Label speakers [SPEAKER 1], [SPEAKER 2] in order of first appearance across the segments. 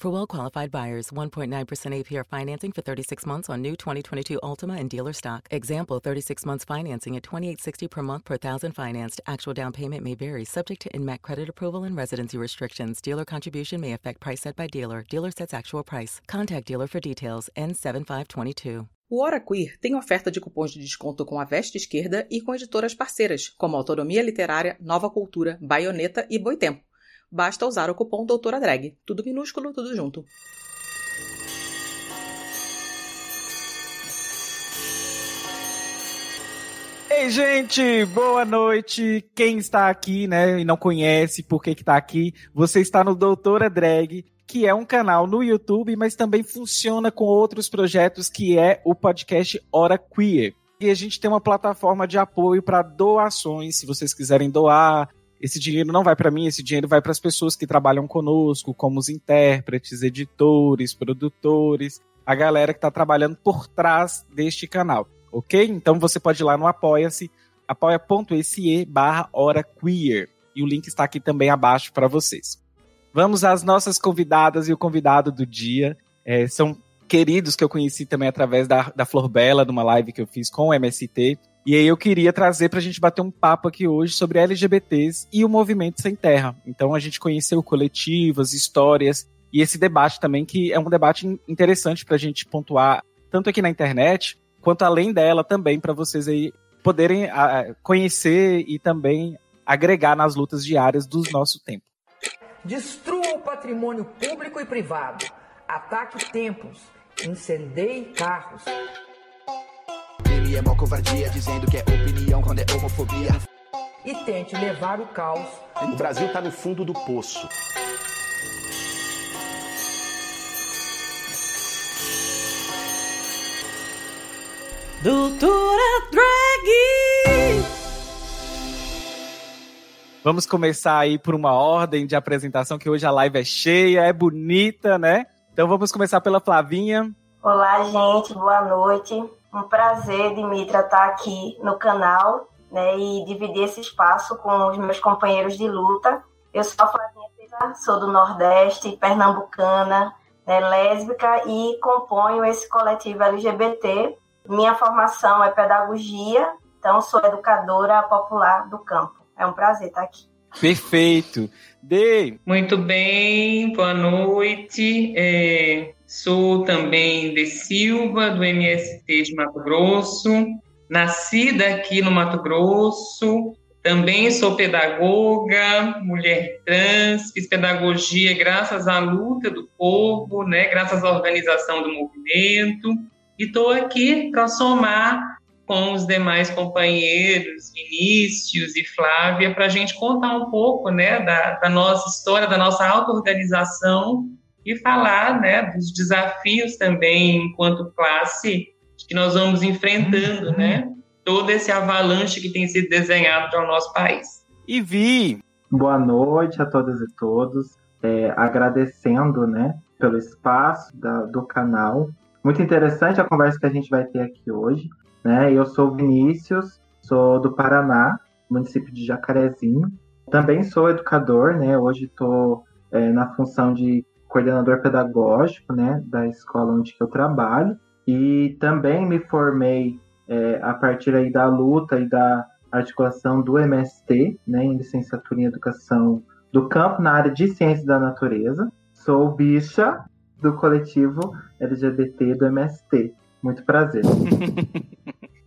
[SPEAKER 1] For well qualified buyers, 1.9% APR financing for 36 months on new 2022 Altima and dealer stock. Example 36 months financing at 2860 per month per thousand financed. Actual down payment may vary, subject to INMAC credit approval and residency restrictions. Dealer contribution may affect price set by dealer. Dealer sets actual price. Contact dealer for details. N7522.
[SPEAKER 2] O Hora Queer tem oferta de cupons de desconto com a Veste Esquerda e com editoras parceiras, como Autonomia Literária, Nova Cultura, Baioneta e Boitempo. Basta usar o cupom Doutora Drag. Tudo minúsculo, tudo junto.
[SPEAKER 3] Ei, gente, boa noite. Quem está aqui, né, e não conhece por que que tá aqui, você está no Doutora Drag, que é um canal no YouTube, mas também funciona com outros projetos, que é o podcast Hora Queer. E a gente tem uma plataforma de apoio para doações, se vocês quiserem doar, esse dinheiro não vai para mim, esse dinheiro vai para as pessoas que trabalham conosco, como os intérpretes, editores, produtores, a galera que está trabalhando por trás deste canal, ok? Então você pode ir lá no Apoia-se, apoia.se barra Hora Queer. E o link está aqui também abaixo para vocês. Vamos às nossas convidadas e o convidado do dia. É, são queridos que eu conheci também através da, da Flor Bela, numa live que eu fiz com o MST. E aí eu queria trazer para a gente bater um papo aqui hoje sobre LGBTs e o movimento sem terra. Então a gente conheceu coletivas, histórias e esse debate também que é um debate interessante para a gente pontuar tanto aqui na internet quanto além dela também para vocês aí poderem a, conhecer e também agregar nas lutas diárias do nosso tempo.
[SPEAKER 4] Destrua o patrimônio público e privado. Ataque templos. Incendeie carros.
[SPEAKER 5] Ele é mó covardia, dizendo que é opinião quando é homofobia.
[SPEAKER 4] E tente levar o caos.
[SPEAKER 6] O Brasil tá no fundo do poço.
[SPEAKER 7] Doutora Drag!
[SPEAKER 3] Vamos começar aí por uma ordem de apresentação, que hoje a live é cheia, é bonita, né? Então vamos começar pela Flavinha.
[SPEAKER 8] Olá, gente, boa noite. Um prazer, Dimitra, estar aqui no canal né, e dividir esse espaço com os meus companheiros de luta. Eu sou a Flavinha Pisa, sou do Nordeste, pernambucana, né, lésbica e componho esse coletivo LGBT. Minha formação é pedagogia, então sou educadora popular do campo. É um prazer estar aqui.
[SPEAKER 3] Perfeito. Dei.
[SPEAKER 9] Muito bem, boa noite. É, sou também de Silva, do MST de Mato Grosso, nascida aqui no Mato Grosso. Também sou pedagoga, mulher trans, fiz pedagogia graças à luta do povo, né, graças à organização do movimento. E estou aqui para somar com os demais companheiros, Vinícius e Flávia, para a gente contar um pouco né, da, da nossa história, da nossa auto-organização e falar né, dos desafios também enquanto classe que nós vamos enfrentando, uhum. né? Todo esse avalanche que tem sido desenhado para o nosso país.
[SPEAKER 3] E Vi!
[SPEAKER 10] Boa noite a todas e todos. É, agradecendo né, pelo espaço da, do canal. Muito interessante a conversa que a gente vai ter aqui hoje. Né? Eu sou Vinícius, sou do Paraná, município de Jacarezinho. Também sou educador, né? Hoje estou é, na função de coordenador pedagógico, né, da escola onde eu trabalho. E também me formei é, a partir aí da luta e da articulação do MST, né, em licenciatura em educação do campo na área de ciências da natureza. Sou bicha do coletivo LGBT do MST. Muito prazer.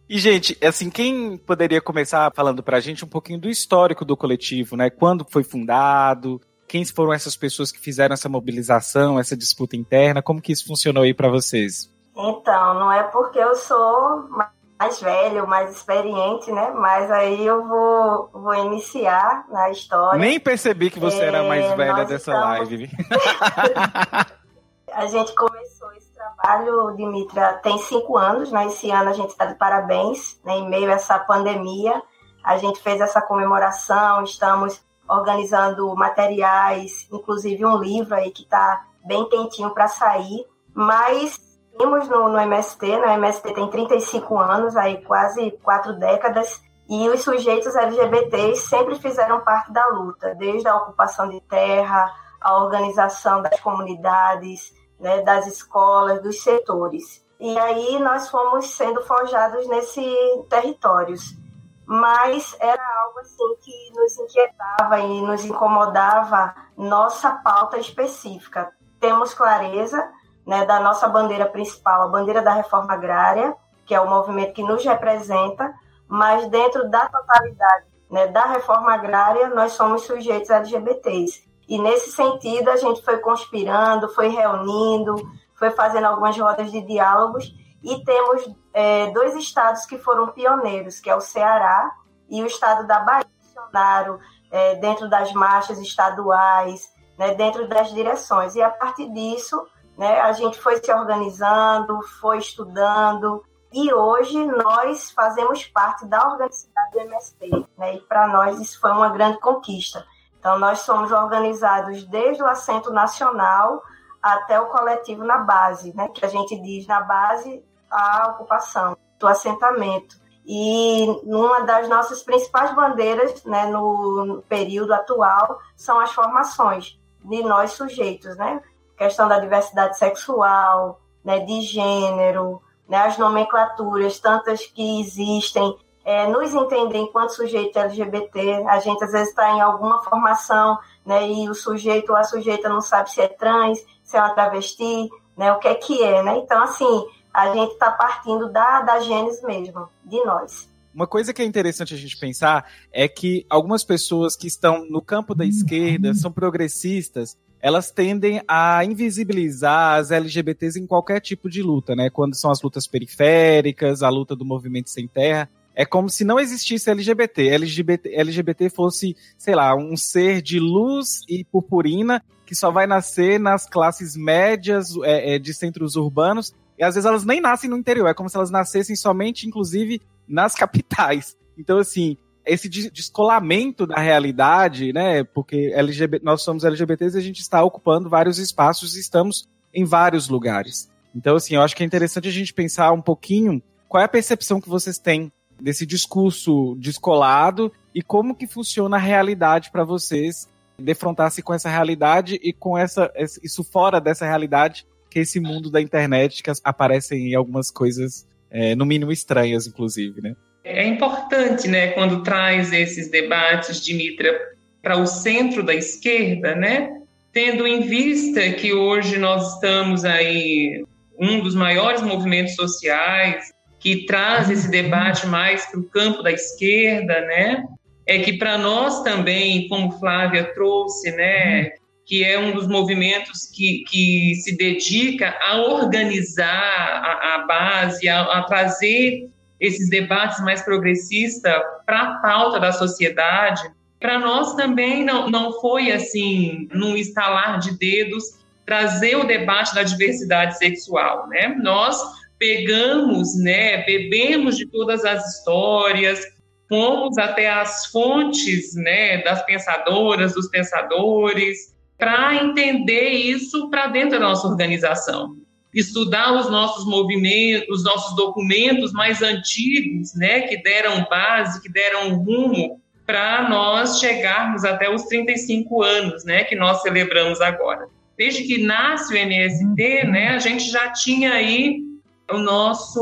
[SPEAKER 3] E, gente, assim, quem poderia começar falando pra gente um pouquinho do histórico do coletivo, né? Quando foi fundado, quem foram essas pessoas que fizeram essa mobilização, essa disputa interna, como que isso funcionou aí para vocês?
[SPEAKER 8] Então, não é porque eu sou mais velho, mais experiente, né? Mas aí eu vou, vou iniciar na história.
[SPEAKER 3] Nem percebi que você é, era mais é, velha dessa estamos... live.
[SPEAKER 8] a gente começou esse trabalho, Dimitra, tem cinco anos, né? Esse ano a gente está de parabéns, né? Em meio a essa pandemia, a gente fez essa comemoração, estamos organizando materiais, inclusive um livro aí que está bem quentinho para sair, mas temos no, no MST, né? o MST tem 35 anos, aí quase quatro décadas, e os sujeitos LGBTs sempre fizeram parte da luta, desde a ocupação de terra, a organização das comunidades, né, das escolas, dos setores. E aí nós fomos sendo forjados nesses territórios. Mas era algo assim que nos inquietava e nos incomodava nossa pauta específica. Temos clareza né, da nossa bandeira principal, a bandeira da reforma agrária, que é o movimento que nos representa, mas dentro da totalidade né, da reforma agrária, nós somos sujeitos LGBTs. E nesse sentido, a gente foi conspirando, foi reunindo, foi fazendo algumas rodas de diálogos, e temos é, dois estados que foram pioneiros, que é o Ceará e o estado da Bahia, Bolsonaro, é, dentro das marchas estaduais, né, dentro das direções. E a partir disso, né? A gente foi se organizando, foi estudando e hoje nós fazemos parte da organicidade do MST, né? E para nós isso foi uma grande conquista. Então nós somos organizados desde o assento nacional até o coletivo na base, né? Que a gente diz na base a ocupação, do assentamento. E uma das nossas principais bandeiras, né, no período atual, são as formações de nós sujeitos, né? questão da diversidade sexual, né, de gênero, né, as nomenclaturas, tantas que existem, é, nos entender enquanto sujeito LGBT. A gente às vezes está em alguma formação né, e o sujeito ou a sujeita não sabe se é trans, se é uma travesti, né, o que é que é. Né? Então, assim, a gente está partindo da, da gênese mesmo, de nós.
[SPEAKER 3] Uma coisa que é interessante a gente pensar é que algumas pessoas que estão no campo da esquerda são progressistas elas tendem a invisibilizar as LGBTs em qualquer tipo de luta, né? Quando são as lutas periféricas, a luta do movimento sem terra. É como se não existisse LGBT. LGBT, LGBT fosse, sei lá, um ser de luz e purpurina que só vai nascer nas classes médias é, é, de centros urbanos. E às vezes elas nem nascem no interior. É como se elas nascessem somente, inclusive, nas capitais. Então, assim, esse descolamento da realidade, né? Porque LGBT, nós somos LGBTs e a gente está ocupando vários espaços e estamos em vários lugares. Então, assim, eu acho que é interessante a gente pensar um pouquinho qual é a percepção que vocês têm desse discurso descolado e como que funciona a realidade para vocês defrontar-se com essa realidade e com essa isso fora dessa realidade que esse mundo da internet que aparecem algumas coisas é, no mínimo estranhas, inclusive, né?
[SPEAKER 9] É importante, né, quando traz esses debates de Mitra para o centro da esquerda, né, tendo em vista que hoje nós estamos aí um dos maiores movimentos sociais que traz esse debate mais para o campo da esquerda, né, é que para nós também, como Flávia trouxe, né, que é um dos movimentos que, que se dedica a organizar a, a base, a, a trazer esses debates mais progressistas para a pauta da sociedade. Para nós também não, não foi assim, num estalar de dedos, trazer o debate da diversidade sexual, né? Nós pegamos, né, bebemos de todas as histórias, fomos até as fontes, né, das pensadoras, dos pensadores, para entender isso para dentro da nossa organização estudar os nossos movimentos, os nossos documentos mais antigos, né, que deram base, que deram rumo para nós chegarmos até os 35 anos, né, que nós celebramos agora. Desde que nasce o MST, né, a gente já tinha aí o nosso,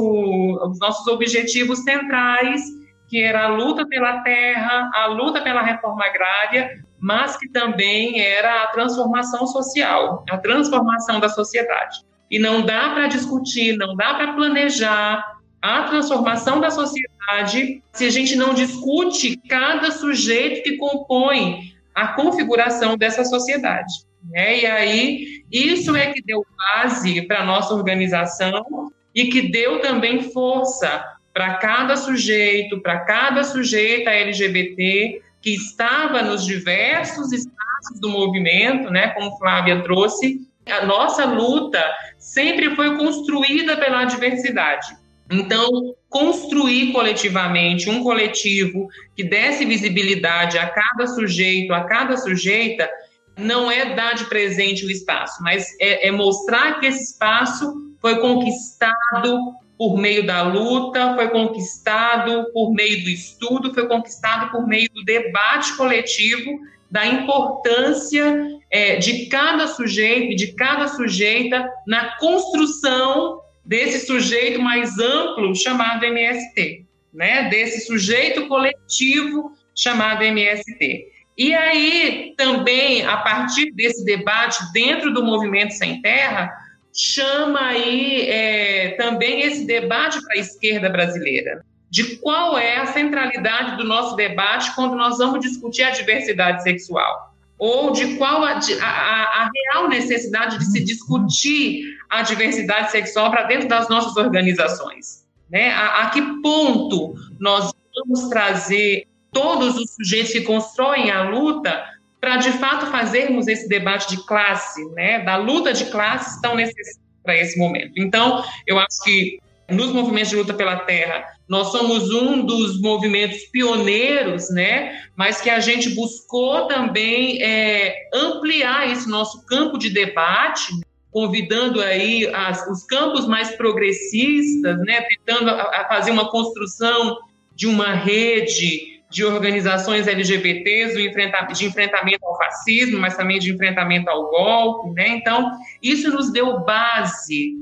[SPEAKER 9] os nossos objetivos centrais, que era a luta pela terra, a luta pela reforma agrária, mas que também era a transformação social, a transformação da sociedade. E não dá para discutir, não dá para planejar a transformação da sociedade se a gente não discute cada sujeito que compõe a configuração dessa sociedade. Né? E aí, isso é que deu base para a nossa organização e que deu também força para cada sujeito, para cada sujeita LGBT que estava nos diversos espaços do movimento, né, como Flávia trouxe, a nossa luta sempre foi construída pela diversidade. Então, construir coletivamente um coletivo que desse visibilidade a cada sujeito, a cada sujeita, não é dar de presente o espaço, mas é, é mostrar que esse espaço foi conquistado por meio da luta, foi conquistado por meio do estudo, foi conquistado por meio do debate coletivo da importância é, de cada sujeito e de cada sujeita na construção desse sujeito mais amplo chamado MST, né? Desse sujeito coletivo chamado MST. E aí também a partir desse debate dentro do movimento sem terra chama aí é, também esse debate para a esquerda brasileira de qual é a centralidade do nosso debate quando nós vamos discutir a diversidade sexual ou de qual a, a, a real necessidade de se discutir a diversidade sexual para dentro das nossas organizações. Né? A, a que ponto nós vamos trazer todos os sujeitos que constroem a luta para, de fato, fazermos esse debate de classe, né? da luta de classes tão necessária para esse momento. Então, eu acho que nos movimentos de luta pela terra, nós somos um dos movimentos pioneiros, né? Mas que a gente buscou também é, ampliar esse nosso campo de debate, convidando aí as, os campos mais progressistas, né? Tentando a, a fazer uma construção de uma rede de organizações LGBTs de enfrentamento ao fascismo, mas também de enfrentamento ao golpe, né? Então, isso nos deu base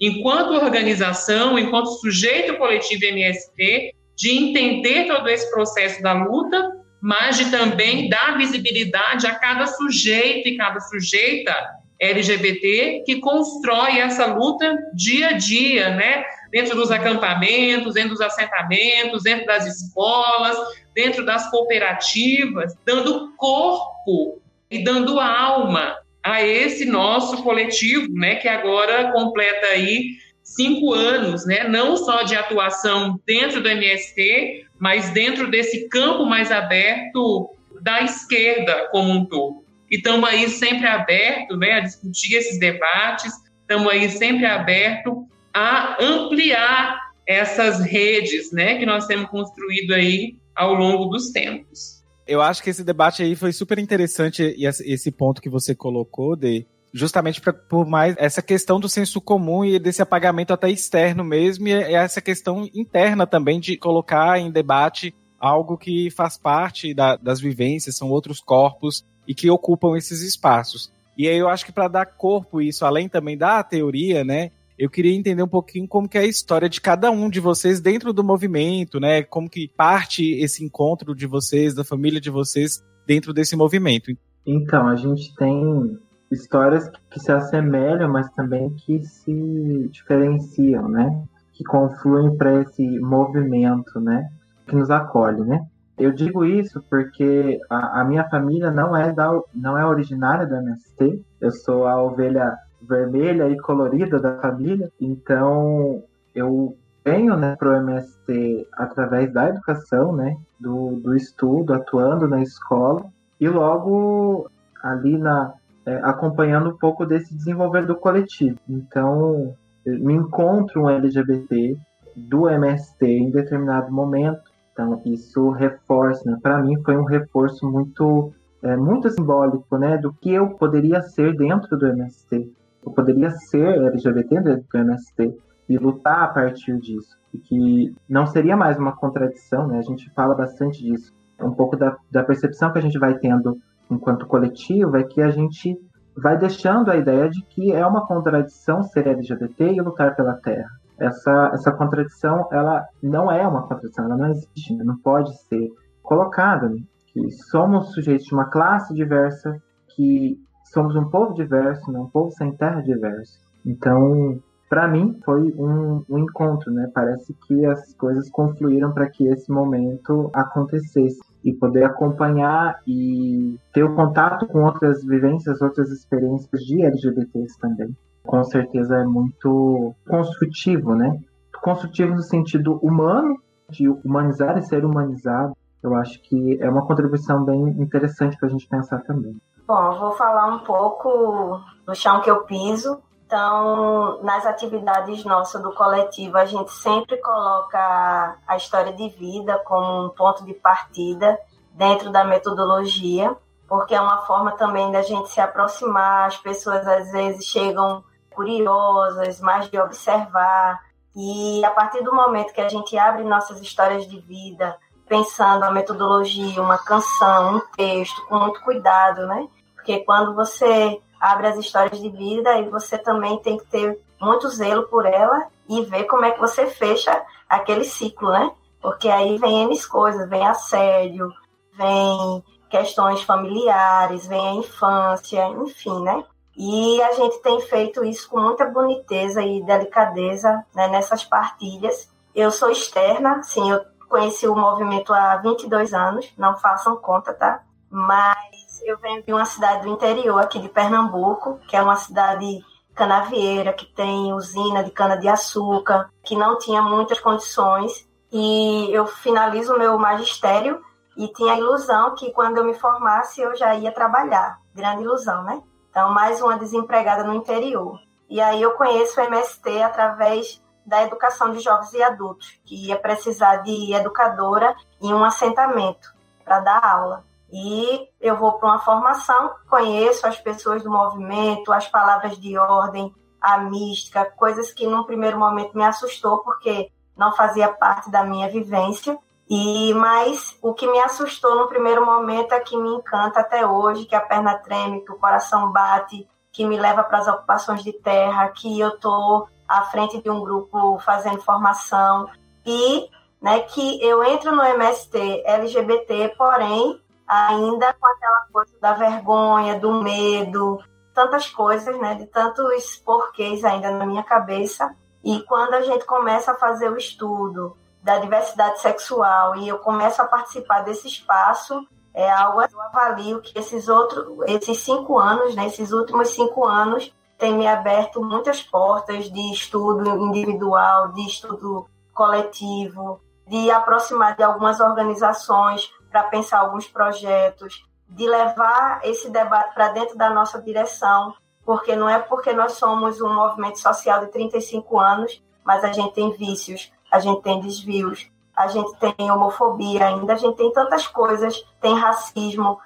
[SPEAKER 9] enquanto organização, enquanto sujeito coletivo MST, de entender todo esse processo da luta, mas de também dar visibilidade a cada sujeito e cada sujeita LGBT que constrói essa luta dia a dia, né? Dentro dos acampamentos, dentro dos assentamentos, dentro das escolas, dentro das cooperativas, dando corpo e dando alma a esse nosso coletivo, né, que agora completa aí cinco anos, né, não só de atuação dentro do MST, mas dentro desse campo mais aberto da esquerda como um todo. E estamos aí sempre abertos né, a discutir esses debates, estamos aí sempre abertos a ampliar essas redes né, que nós temos construído aí ao longo dos tempos.
[SPEAKER 3] Eu acho que esse debate aí foi super interessante, e esse ponto que você colocou, de justamente pra, por mais essa questão do senso comum e desse apagamento até externo mesmo, e essa questão interna também de colocar em debate algo que faz parte da, das vivências, são outros corpos e que ocupam esses espaços. E aí eu acho que para dar corpo isso, além também da teoria, né, eu queria entender um pouquinho como que é a história de cada um de vocês dentro do movimento, né? Como que parte esse encontro de vocês, da família de vocês, dentro desse movimento.
[SPEAKER 10] Então, a gente tem histórias que se assemelham, mas também que se diferenciam, né? Que confluem para esse movimento, né? Que nos acolhe, né? Eu digo isso porque a, a, minha família não é da, não é originária do MST. Eu sou a ovelha vermelha e colorida da família. Então, eu venho né, para o MST através da educação, né, do, do estudo, atuando na escola, e logo ali na é, acompanhando um pouco desse desenvolver do coletivo. Então, me encontro um LGBT do MST em determinado momento. Então, isso reforça, né? Para mim, foi um reforço muito, é, muito simbólico, né? Do que eu poderia ser dentro do MST eu poderia ser LGBT dentro do MST e lutar a partir disso. E que não seria mais uma contradição, né? A gente fala bastante disso. Um pouco da, da percepção que a gente vai tendo enquanto coletivo é que a gente vai deixando a ideia de que é uma contradição ser LGBT e lutar pela terra. Essa, essa contradição, ela não é uma contradição, ela não existe, né? não pode ser colocada. Né? Que somos sujeitos de uma classe diversa, que somos um povo diverso, né? um povo sem terra diverso. Então, para mim, foi um, um, encontro, né? Parece que as coisas confluíram para que esse momento acontecesse e poder acompanhar e ter o contato com outras vivências, outras experiências de LGBTs também. com certeza é muito construtivo, né? Construtivo no sentido humano, de humanizar e ser humanizado. Eu acho que é uma contribuição bem interessante para a gente pensar também.
[SPEAKER 8] Bom, eu vou falar um pouco do chão que eu piso. Então, nas atividades nossas do coletivo, a gente sempre coloca a história de vida como um ponto de partida dentro da metodologia, porque é uma forma também da gente se aproximar. As pessoas às vezes chegam curiosas, mais de observar. E a partir do momento que a gente abre nossas histórias de vida, pensando a metodologia, uma canção, um texto, com muito cuidado, né? Porque quando você abre as histórias de vida, aí você também tem que ter muito zelo por ela e ver como é que você fecha aquele ciclo, né? Porque aí vem N coisas, vem assédio, vem questões familiares, vem a infância, enfim, né? E a gente tem feito isso com muita boniteza e delicadeza né, nessas partilhas. Eu sou externa, sim, eu conheci o movimento há 22 anos, não façam conta, tá? Mas eu venho de uma cidade do interior aqui de Pernambuco, que é uma cidade canavieira, que tem usina de cana-de-açúcar, que não tinha muitas condições. E eu finalizo o meu magistério e tinha a ilusão que quando eu me formasse eu já ia trabalhar. Grande ilusão, né? Então, mais uma desempregada no interior. E aí eu conheço o MST através da educação de jovens e adultos, que ia precisar de educadora em um assentamento para dar aula. E eu vou para uma formação, conheço as pessoas do movimento, as palavras de ordem, a mística, coisas que num primeiro momento me assustou porque não fazia parte da minha vivência. E mas o que me assustou no primeiro momento é que me encanta até hoje, que a perna treme, que o coração bate, que me leva para as ocupações de terra, que eu tô à frente de um grupo fazendo formação e, né, que eu entro no MST LGBT, porém ainda com aquela coisa da vergonha, do medo, tantas coisas, né, de tantos porquês ainda na minha cabeça. E quando a gente começa a fazer o estudo da diversidade sexual e eu começo a participar desse espaço, é algo que eu avalio que esses outros, esses cinco anos, né, esses últimos cinco anos, tem me aberto muitas portas de estudo individual, de estudo coletivo, de aproximar de algumas organizações para pensar alguns projetos, de levar esse debate para dentro da nossa direção, porque não é porque nós somos um movimento social de 35 anos, mas a gente tem vícios, a gente tem desvios, a gente tem homofobia ainda, a gente tem tantas coisas, tem racismo.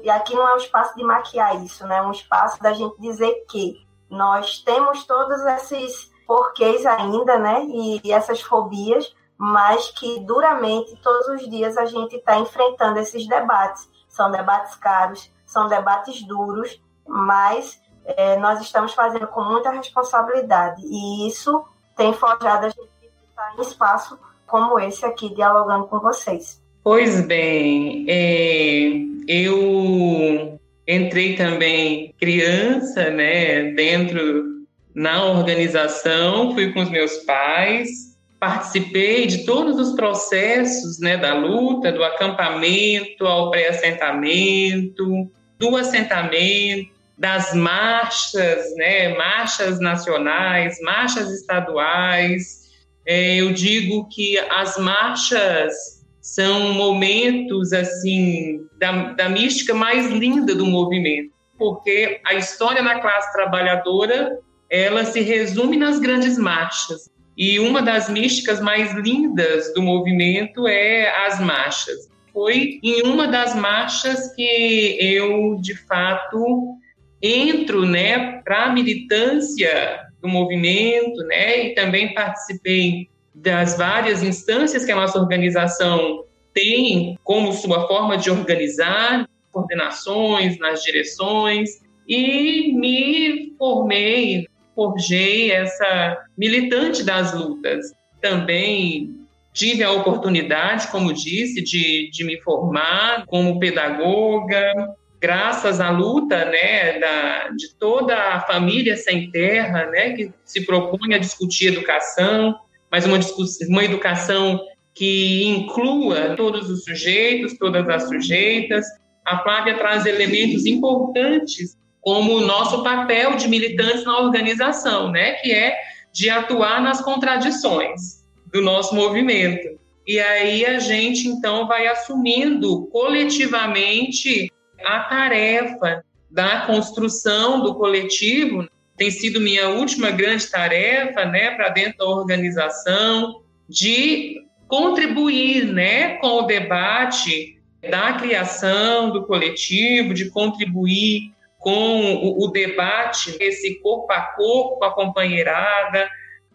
[SPEAKER 8] E aqui não é um espaço de maquiar isso, né? É um espaço da gente dizer que nós temos todos esses porquês ainda, né? E, e essas fobias, mas que duramente, todos os dias, a gente está enfrentando esses debates. São debates caros, são debates duros, mas é, nós estamos fazendo com muita responsabilidade. E isso tem forjado a gente estar em espaço como esse aqui, dialogando com vocês.
[SPEAKER 9] Pois bem, é, eu entrei também criança, né, dentro na organização, fui com os meus pais, participei de todos os processos, né, da luta, do acampamento ao pré-assentamento, do assentamento, das marchas, né, marchas nacionais, marchas estaduais, é, eu digo que as marchas são momentos assim da, da mística mais linda do movimento, porque a história na classe trabalhadora ela se resume nas grandes marchas. E uma das místicas mais lindas do movimento é as marchas. Foi em uma das marchas que eu, de fato, entro né, para a militância do movimento, né? E também participei das várias instâncias que a nossa organização tem como sua forma de organizar, coordenações, nas direções, e me formei, forjei essa militante das lutas. Também tive a oportunidade, como disse, de, de me formar como pedagoga, graças à luta né, da, de toda a família sem terra, né, que se propõe a discutir educação, mas uma, uma educação que inclua todos os sujeitos, todas as sujeitas. A Flávia traz elementos importantes como o nosso papel de militantes na organização, né, que é de atuar nas contradições do nosso movimento. E aí a gente então vai assumindo coletivamente a tarefa da construção do coletivo. Tem sido minha última grande tarefa, né, para dentro da organização, de contribuir, né, com o debate da criação do coletivo, de contribuir com o, debate, esse corpo a corpo, a companheirada.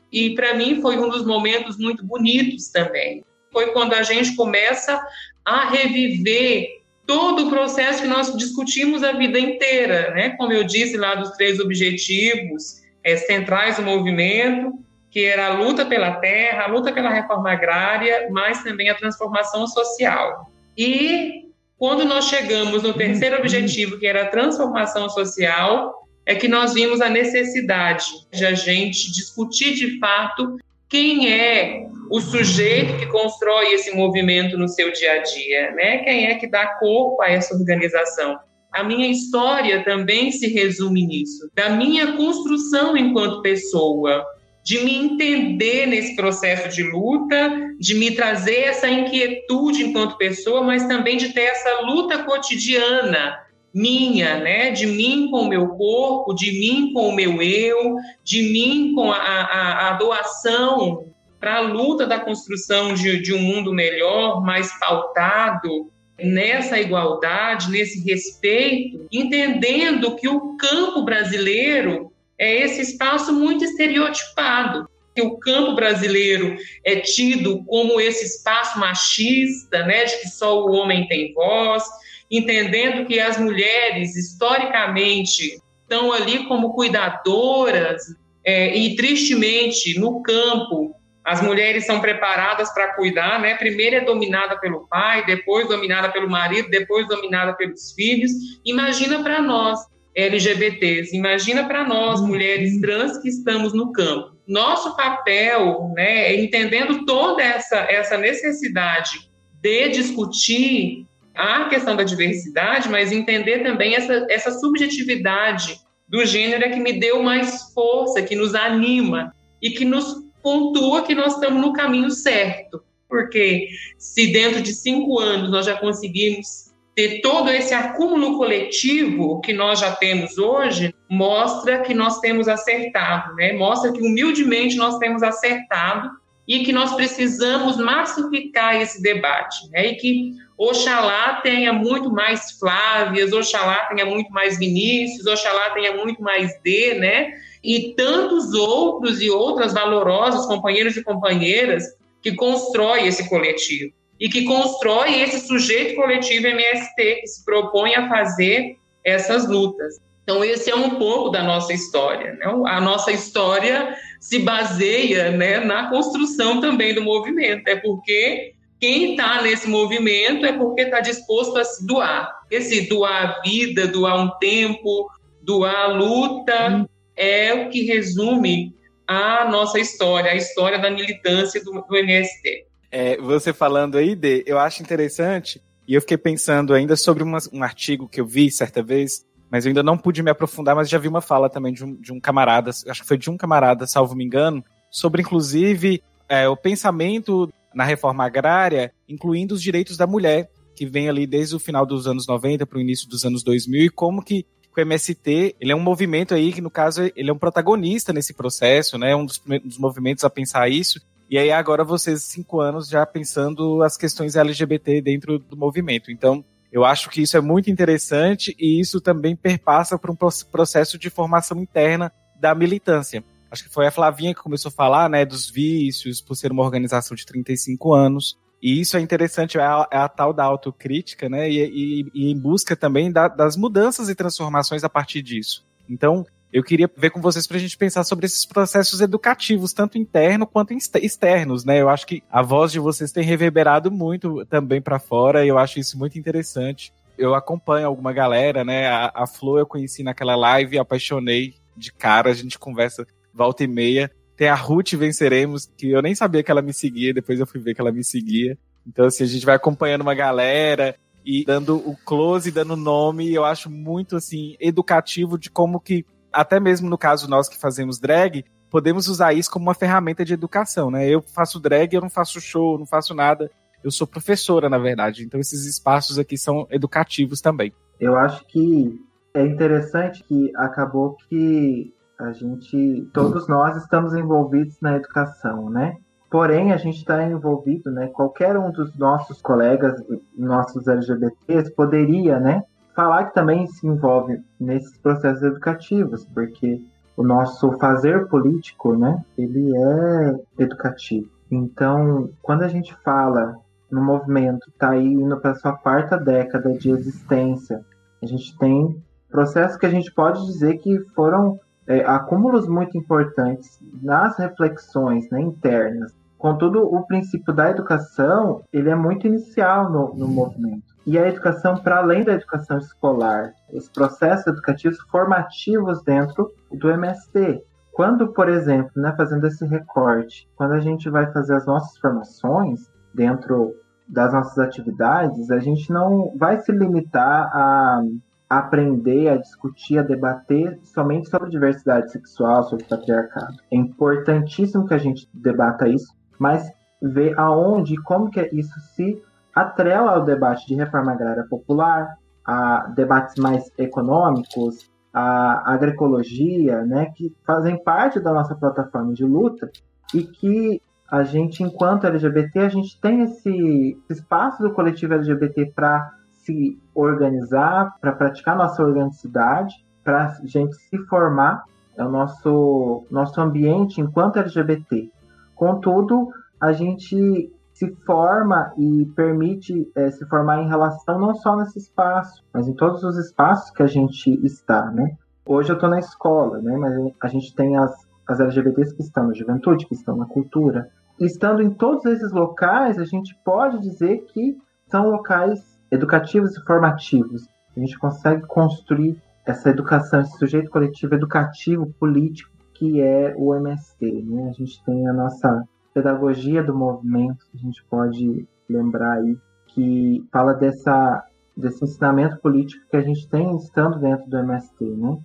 [SPEAKER 9] E para mim foi um dos momentos muito bonitos também. Foi quando a gente começa a reviver todo o processo que nós discutimos a vida inteira, né? Como eu disse lá dos três objetivos é, centrais do movimento, que era a luta pela terra, a luta pela reforma agrária, mas também a transformação social. E quando nós chegamos no terceiro objetivo, que era a transformação social, é que nós vimos a necessidade de a gente discutir de fato quem é o sujeito que constrói esse movimento no seu dia a dia, né? Quem é que dá corpo a essa organização? A minha história também se resume nisso, da minha construção enquanto pessoa, de me entender nesse processo de luta, de me trazer essa inquietude enquanto pessoa, mas também de ter essa luta cotidiana minha, né? De mim com o meu corpo, de mim com o meu eu, de mim com a, a, a doação para a luta da construção de, de um mundo melhor, mais pautado nessa igualdade, nesse respeito, entendendo que o campo brasileiro é esse espaço muito estereotipado. Que o campo brasileiro é tido como esse espaço machista, né, de que só o homem tem voz, entendendo que as mulheres, historicamente, estão ali como cuidadoras, é, e tristemente, no campo, as mulheres são preparadas para cuidar, né? Primeiro é dominada pelo pai, depois dominada pelo marido, depois dominada pelos filhos. Imagina para nós, LGBTs. Imagina para nós, uhum. mulheres trans que estamos no campo. Nosso papel, né, entendendo toda essa, essa necessidade de discutir a questão da diversidade, mas entender também essa, essa subjetividade do gênero é que me deu mais força, que nos anima e que nos pontua que nós estamos no caminho certo. Porque se dentro de cinco anos nós já conseguimos ter todo esse acúmulo coletivo que nós já temos hoje, mostra que nós temos acertado, né? Mostra que humildemente nós temos acertado e que nós precisamos massificar esse debate, né? E que Oxalá tenha muito mais Flávias, Oxalá tenha muito mais Vinícius, Oxalá tenha muito mais D, né? E tantos outros e outras valorosos companheiros e companheiras que constroem esse coletivo e que constrói esse sujeito coletivo MST que se propõe a fazer essas lutas. Então, esse é um pouco da nossa história. Né? A nossa história se baseia né, na construção também do movimento. É porque quem está nesse movimento é porque está disposto a se doar. Esse doar a vida, doar um tempo, doar a luta, é o que resume a nossa história, a história da militância do, do MST.
[SPEAKER 3] É, você falando aí, de, eu acho interessante, e eu fiquei pensando ainda sobre uma, um artigo que eu vi certa vez, mas eu ainda não pude me aprofundar, mas já vi uma fala também de um, de um camarada, acho que foi de um camarada, salvo me engano, sobre inclusive é, o pensamento na reforma agrária, incluindo os direitos da mulher, que vem ali desde o final dos anos 90 para o início dos anos 2000, e como que o MST, ele é um movimento aí que, no caso, ele é um protagonista nesse processo, né? Um dos, dos movimentos a pensar isso. E aí agora vocês, cinco anos, já pensando as questões LGBT dentro do movimento. Então, eu acho que isso é muito interessante e isso também perpassa por um processo de formação interna da militância. Acho que foi a Flavinha que começou a falar, né, dos vícios, por ser uma organização de 35 anos. E isso é interessante, é a, é a tal da autocrítica, né, e, e, e em busca também da, das mudanças e transformações a partir disso. Então, eu queria ver com vocês para a gente pensar sobre esses processos educativos, tanto internos quanto externos, né? Eu acho que a voz de vocês tem reverberado muito também para fora e eu acho isso muito interessante. Eu acompanho alguma galera, né? A, a Flo eu conheci naquela live, apaixonei de cara, a gente conversa volta e meia. Tem a Ruth Venceremos, que eu nem sabia que ela me seguia, depois eu fui ver que ela me seguia. Então, assim, a gente vai acompanhando uma galera e dando o close, dando nome, eu acho muito assim educativo de como que até mesmo no caso nós que fazemos drag, podemos usar isso como uma ferramenta de educação, né? Eu faço drag, eu não faço show, não faço nada. Eu sou professora, na verdade. Então esses espaços aqui são educativos também.
[SPEAKER 10] Eu acho que é interessante que acabou que a gente, todos nós estamos envolvidos na educação, né? Porém, a gente está envolvido, né? Qualquer um dos nossos colegas, nossos LGBTs, poderia, né? Falar que também se envolve nesses processos educativos, porque o nosso fazer político, né? Ele é educativo. Então, quando a gente fala no movimento, está aí indo para sua quarta década de existência, a gente tem processos que a gente pode dizer que foram é, acúmulos muito importantes nas reflexões né, internas. Contudo, o princípio da educação ele é muito inicial no, no movimento. E a educação, para além da educação escolar, os processos educativos formativos dentro do MST. Quando, por exemplo, né, fazendo esse recorte, quando a gente vai fazer as nossas formações dentro das nossas atividades, a gente não vai se limitar a aprender, a discutir, a debater somente sobre diversidade sexual, sobre patriarcado. É importantíssimo que a gente debata isso, mas ver aonde e como que isso se atrela ao debate de reforma agrária popular, a debates mais econômicos, a agroecologia, né, que fazem parte da nossa plataforma de luta e que a gente, enquanto LGBT, a gente tem esse espaço do coletivo LGBT para se organizar, para praticar nossa organicidade, para a gente se formar, é o nosso, nosso ambiente enquanto LGBT. Contudo, a gente se forma e permite é, se formar em relação não só nesse espaço, mas em todos os espaços que a gente está, né? Hoje eu estou na escola, né? Mas a gente tem as, as LGBTs que estão na juventude, que estão na cultura. Estando em todos esses locais, a gente pode dizer que são locais educativos e formativos. A gente consegue construir essa educação, esse sujeito coletivo educativo político que é o MST. Né? A gente tem a nossa pedagogia do movimento, a gente pode lembrar aí, que fala dessa, desse ensinamento político que a gente tem estando dentro do MST. Né?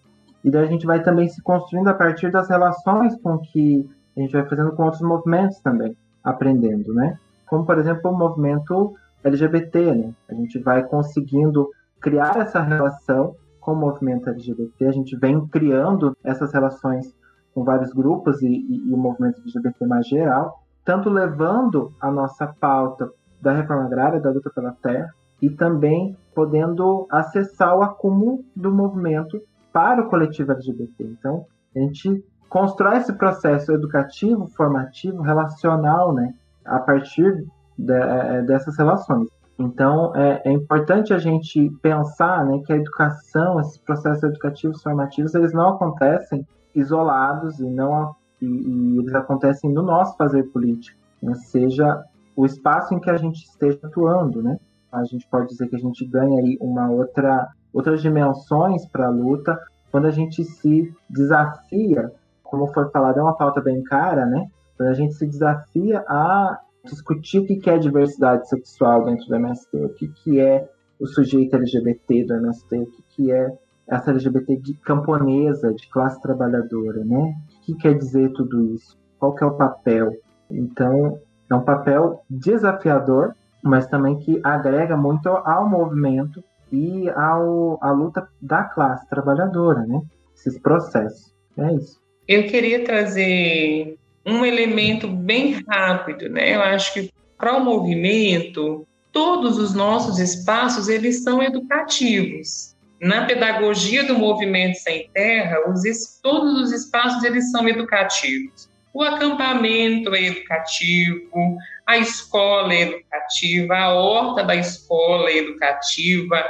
[SPEAKER 10] E daí a gente vai também se construindo a partir das relações com que a gente vai fazendo com outros movimentos também, aprendendo, né? Como, por exemplo, o movimento LGBT, né? A gente vai conseguindo criar essa relação com o movimento LGBT, a gente vem criando essas relações com vários grupos e, e, e o movimento LGBT mais geral, tanto levando a nossa pauta da reforma agrária, da luta pela terra, e também podendo acessar o acúmulo do movimento para o coletivo LGBT. Então, a gente constrói esse processo educativo, formativo, relacional, né, a partir de, é, dessas relações. Então, é, é, importante a gente pensar né, que a educação, esses processos educativos formativos, eles não acontecem isolados e não e, e eles acontecem no nosso fazer político, né, seja o espaço em que a gente esteja atuando, né? A gente pode dizer que a gente ganha aí uma outra outras dimensões para a luta quando a gente se desafia, como foi falado, é uma pauta bem cara, né? Quando a gente se desafia a discutir o que é diversidade sexual dentro do MST, o que é o sujeito LGBT do MST, o que é essa LGBT camponesa, de classe trabalhadora, né? O que quer dizer tudo isso? Qual que é o papel? Então, é um papel desafiador, mas também que agrega muito ao movimento e ao, à luta da classe trabalhadora, né? Esses processos. É isso.
[SPEAKER 9] Eu queria trazer um elemento bem rápido, né? Eu acho que para o movimento, todos os nossos espaços eles são educativos. Na pedagogia do movimento sem terra, os, todos os espaços eles são educativos. O acampamento é educativo, a escola é educativa, a horta da escola é educativa,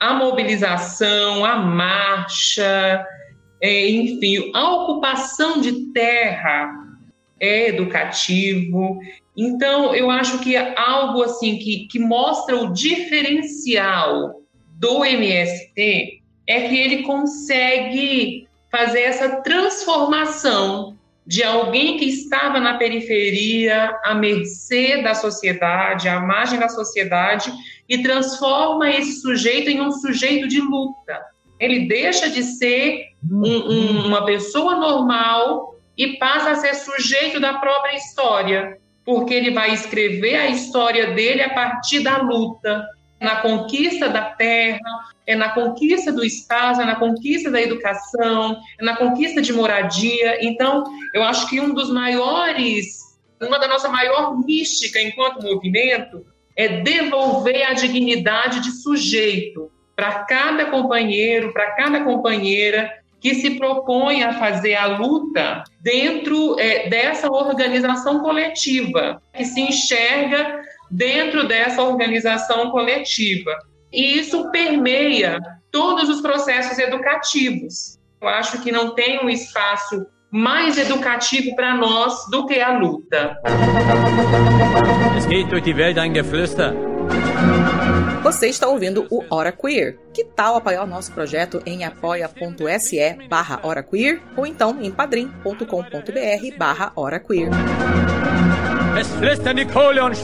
[SPEAKER 9] a mobilização, a marcha, é, enfim, a ocupação de terra é educativo. Então, eu acho que é algo assim que, que mostra o diferencial do MST é que ele consegue fazer essa transformação de alguém que estava na periferia, à mercê da sociedade, à margem da sociedade, e transforma esse sujeito em um sujeito de luta. Ele deixa de ser um, um, uma pessoa normal e passa a ser sujeito da própria história, porque ele vai escrever a história dele a partir da luta, na conquista da terra, é na conquista do espaço, é na conquista da educação, é na conquista de moradia. Então, eu acho que um dos maiores, uma da nossa maior mística enquanto movimento é devolver a dignidade de sujeito para cada companheiro, para cada companheira que se propõe a fazer a luta dentro é, dessa organização coletiva, que se enxerga dentro dessa organização coletiva. E isso permeia todos os processos educativos. Eu acho que não tem um espaço mais educativo para nós do que a luta.
[SPEAKER 11] Es geht durch die Welt ein Geflüster.
[SPEAKER 2] Você está ouvindo o Hora Queer. Que tal apoiar o nosso projeto em apoia.se barra Hora Queer ou então em padrim.com.br barra Hora Queer.
[SPEAKER 11] Es flüstern die Kohle- und.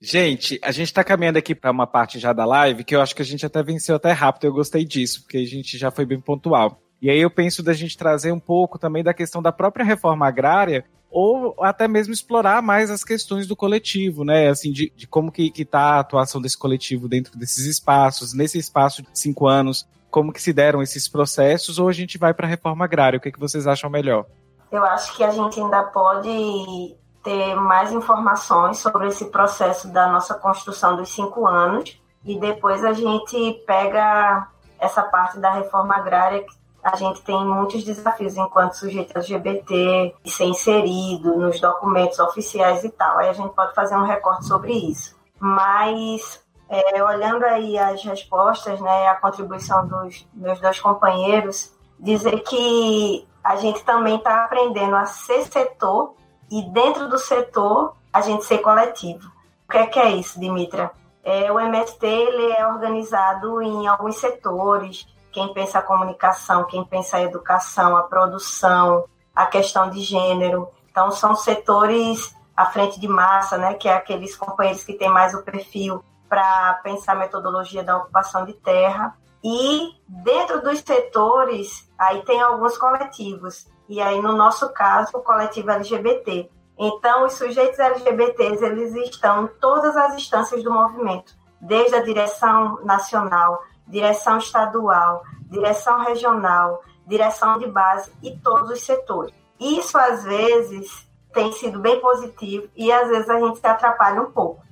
[SPEAKER 3] Gente, a gente tá caminhando aqui para uma parte já da live que eu acho que a gente até venceu até rápido. Eu gostei disso, porque a gente já foi bem pontual. E aí eu penso da gente trazer um pouco também da questão da própria reforma agrária ou até mesmo explorar mais as questões do coletivo, né? Assim, de, de como que, que tá a atuação desse coletivo dentro desses espaços, nesse espaço de cinco anos, como que se deram esses processos, ou a gente vai para a reforma agrária? O que, que vocês acham melhor?
[SPEAKER 8] Eu acho que a gente ainda pode ter mais informações sobre esse processo da nossa construção dos cinco anos e depois a gente pega essa parte da reforma agrária a gente tem muitos desafios enquanto sujeito LGBT e ser inserido nos documentos oficiais e tal. Aí a gente pode fazer um recorte sobre isso. Mas é, olhando aí as respostas, né, a contribuição dos meus dois companheiros, dizer que a gente também está aprendendo a ser setor e dentro do setor a gente ser coletivo. O que é, que é isso, Dimitra? É, o MST ele é organizado em alguns setores, quem pensa a comunicação, quem pensa a educação, a produção, a questão de gênero. Então, são setores à frente de massa, né, que é aqueles companheiros que têm mais o perfil para pensar a metodologia da ocupação de terra. E dentro dos setores, aí tem alguns coletivos. E aí, no nosso caso, o coletivo LGBT. Então, os sujeitos LGBTs, eles estão em todas as instâncias do movimento, desde a direção nacional, direção estadual, direção regional, direção de base e todos os setores. Isso, às vezes, tem sido bem positivo e, às vezes, a gente se atrapalha um pouco.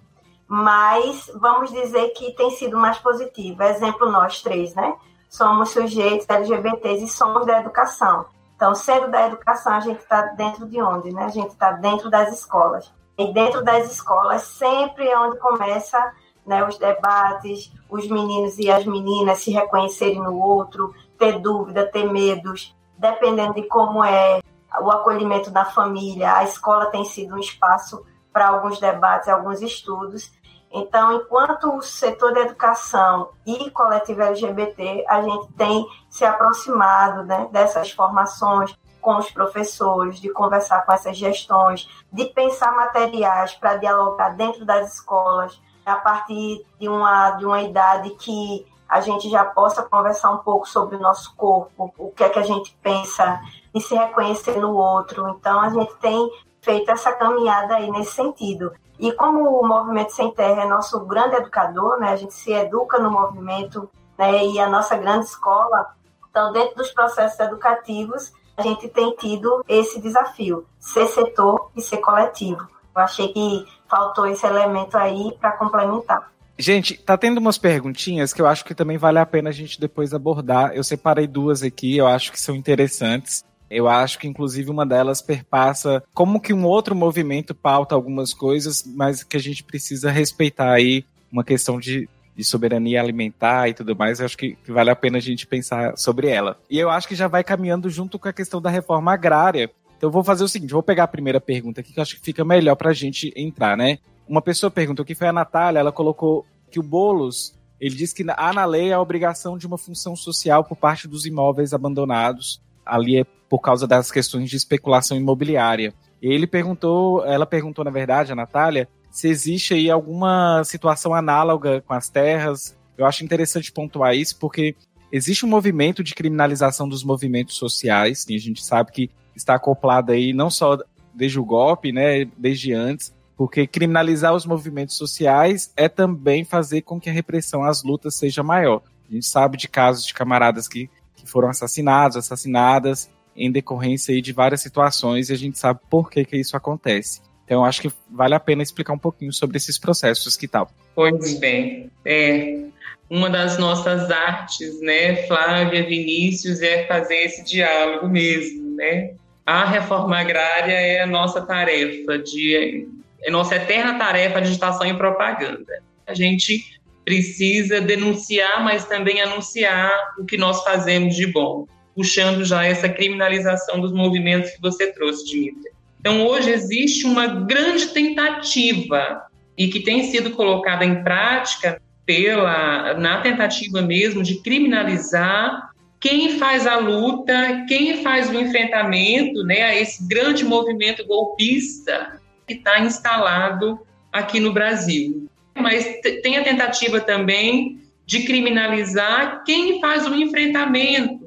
[SPEAKER 8] Mas vamos dizer que tem sido mais positivo. Exemplo, nós três, né? Somos sujeitos LGBTs e somos da educação. Então, sendo da educação, a gente está dentro de onde? Né? A gente está dentro das escolas. E dentro das escolas, sempre é onde começa né, os debates, os meninos e as meninas se reconhecerem no outro, ter dúvida, ter medos, dependendo de como é o acolhimento da família. A escola tem sido um espaço para alguns debates, alguns estudos. Então, enquanto o setor da educação e coletivo LGBT, a gente tem se aproximado né, dessas formações com os professores, de conversar com essas gestões, de pensar materiais para dialogar dentro das escolas, a partir de uma, de uma idade que a gente já possa conversar um pouco sobre o nosso corpo, o que é que a gente pensa e se reconhecer no outro. Então, a gente tem feito essa caminhada aí nesse sentido. E como o Movimento Sem Terra é nosso grande educador, né, a gente se educa no movimento né, e a nossa grande escola, então, dentro dos processos educativos, a gente tem tido esse desafio, ser setor e ser coletivo. Eu achei que faltou esse elemento aí para complementar.
[SPEAKER 3] Gente, tá tendo umas perguntinhas que eu acho que também vale a pena a gente depois abordar. Eu separei duas aqui, eu acho que são interessantes. Eu acho que, inclusive, uma delas perpassa como que um outro movimento pauta algumas coisas, mas que a gente precisa respeitar aí uma questão de, de soberania alimentar e tudo mais. Eu acho que, vale a pena a gente pensar sobre ela. E eu acho que já vai caminhando junto com a questão da reforma agrária, então eu vou fazer o seguinte, vou pegar a primeira pergunta aqui que eu acho que fica melhor para a gente entrar, né? Uma pessoa perguntou que foi a Natália, ela colocou que o Bolos, ele diz que há na lei a obrigação de uma função social por parte dos imóveis abandonados. Ali é por causa das questões de especulação imobiliária. Ele perguntou, ela perguntou, na verdade, a Natália, se existe aí alguma situação análoga com as terras. Eu acho interessante pontuar isso, porque existe um movimento de criminalização dos movimentos sociais, e a gente sabe que está acoplado aí não só desde o golpe, né, desde antes, porque criminalizar os movimentos sociais é também fazer com que a repressão às lutas seja maior. A gente sabe de casos de camaradas que, que foram assassinados, assassinadas, em decorrência de várias situações e a gente sabe por que, que isso acontece. Então, acho que vale a pena explicar um pouquinho sobre esses processos que tal.
[SPEAKER 9] Pois bem, é uma das nossas artes, né, Flávia, Vinícius, é fazer esse diálogo mesmo, né? A reforma agrária é a nossa tarefa de é nossa eterna tarefa de agitação e propaganda. A gente precisa denunciar, mas também anunciar o que nós fazemos de bom puxando já essa criminalização dos movimentos que você trouxe, Dimitra. Então, hoje existe uma grande tentativa e que tem sido colocada em prática pela na tentativa mesmo de criminalizar quem faz a luta, quem faz o enfrentamento, né, a esse grande movimento golpista que está instalado aqui no Brasil. Mas tem a tentativa também de criminalizar quem faz o enfrentamento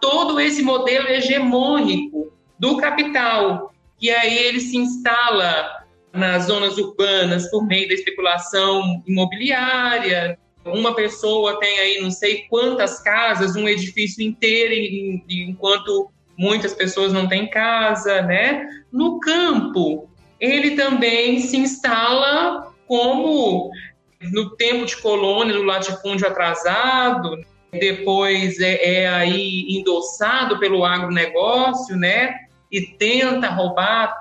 [SPEAKER 9] todo esse modelo hegemônico do capital, que aí ele se instala nas zonas urbanas por meio da especulação imobiliária. Uma pessoa tem aí não sei quantas casas, um edifício inteiro, enquanto muitas pessoas não têm casa, né? No campo, ele também se instala como no tempo de colônia, no latifúndio atrasado, depois é, é aí endossado pelo agronegócio, né? E tenta roubar,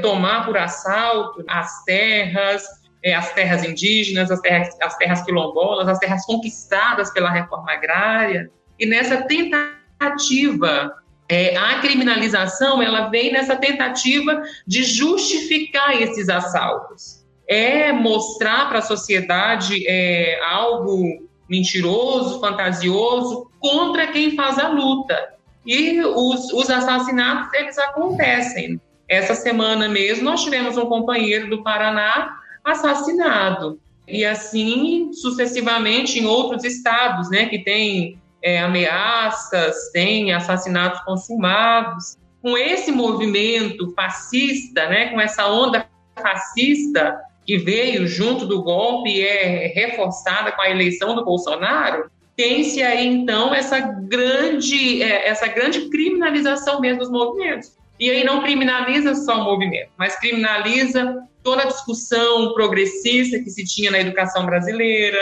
[SPEAKER 9] tomar por assalto as terras, é, as terras indígenas, as terras, as terras quilombolas, as terras conquistadas pela reforma agrária. E nessa tentativa, é, a criminalização, ela vem nessa tentativa de justificar esses assaltos. É mostrar para a sociedade é, algo mentiroso, fantasioso, contra quem faz a luta. E os, os assassinatos, eles acontecem. Essa semana mesmo, nós tivemos um companheiro do Paraná assassinado. E assim, sucessivamente, em outros estados, né, que tem é, ameaças, tem assassinatos consumados. Com esse movimento fascista, né, com essa onda fascista, que veio junto do golpe e é reforçada com a eleição do Bolsonaro, tem-se aí então essa grande, é, essa grande criminalização mesmo dos movimentos. E aí não criminaliza só o movimento, mas criminaliza toda a discussão progressista que se tinha na educação brasileira,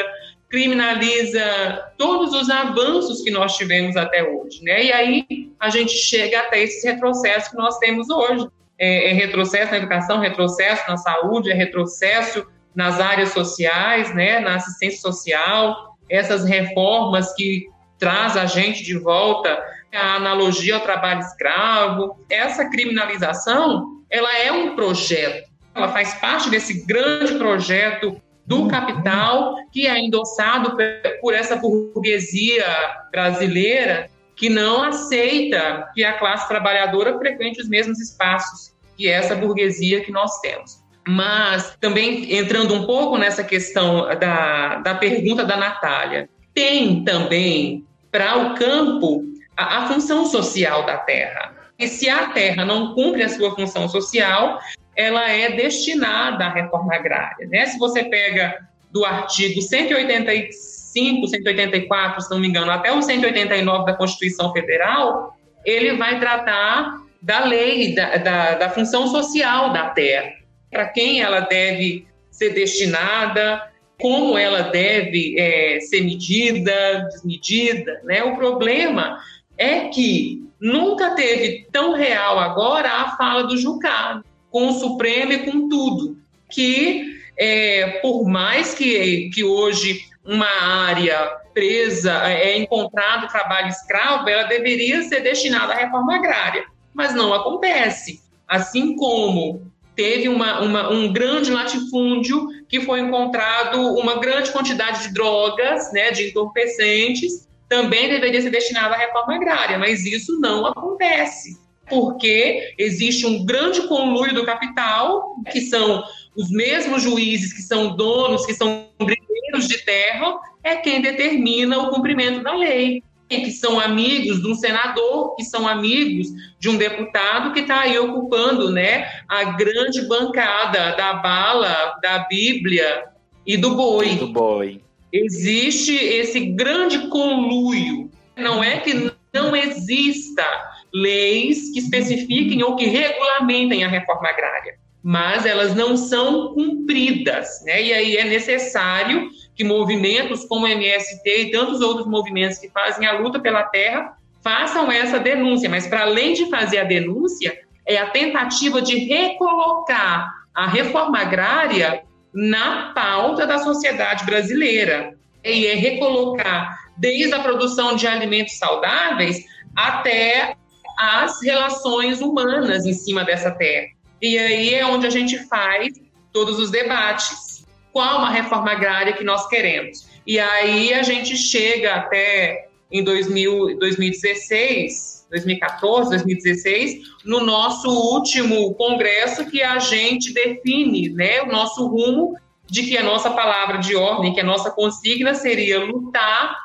[SPEAKER 9] criminaliza todos os avanços que nós tivemos até hoje, né? E aí a gente chega até esse retrocesso que nós temos hoje, é, é retrocesso na educação, retrocesso na saúde, é retrocesso nas áreas sociais, né, na assistência social, essas reformas que traz a gente de volta a analogia ao trabalho escravo, essa criminalização, ela é um projeto, ela faz parte desse grande projeto do capital que é endossado por essa burguesia brasileira que não aceita que a classe trabalhadora frequente os mesmos espaços que é essa burguesia que nós temos. Mas também entrando um pouco nessa questão da, da pergunta da Natália, tem também para o campo a, a função social da terra. E se a terra não cumpre a sua função social, ela é destinada à reforma agrária. Né? Se você pega do artigo 185, 184, se não me engano, até o 189 da Constituição Federal, ele vai tratar da lei, da, da, da função social da terra, para quem ela deve ser destinada, como ela deve é, ser medida, desmedida. Né? O problema é que nunca teve tão real agora a fala do Jucá, com o Supremo e com tudo, que é, por mais que, que hoje uma área presa é encontrado trabalho escravo, ela deveria ser destinada à reforma agrária mas não acontece. Assim como teve uma, uma, um grande latifúndio que foi encontrado uma grande quantidade de drogas, né, de entorpecentes, também deveria ser destinado à reforma agrária, mas isso não acontece. porque existe um grande conluio do capital, que são os mesmos juízes que são donos, que são brigeiros de terra, é quem determina o cumprimento da lei. Que são amigos de um senador, que são amigos de um deputado que está aí ocupando né, a grande bancada da bala, da Bíblia e do boi.
[SPEAKER 3] Do boi.
[SPEAKER 9] Existe esse grande conluio. Não é que não exista leis que especifiquem ou que regulamentem a reforma agrária, mas elas não são cumpridas, né? E aí é necessário que movimentos como o MST e tantos outros movimentos que fazem a luta pela terra façam essa denúncia, mas para além de fazer a denúncia, é a tentativa de recolocar a reforma agrária na pauta da sociedade brasileira. E é recolocar desde a produção de alimentos saudáveis até as relações humanas em cima dessa terra. E aí é onde a gente faz todos os debates. Qual uma reforma agrária que nós queremos? E aí a gente chega até em 2000, 2016, 2014, 2016, no nosso último congresso que a gente define, né, o nosso rumo de que a nossa palavra de ordem, que a nossa consigna seria lutar,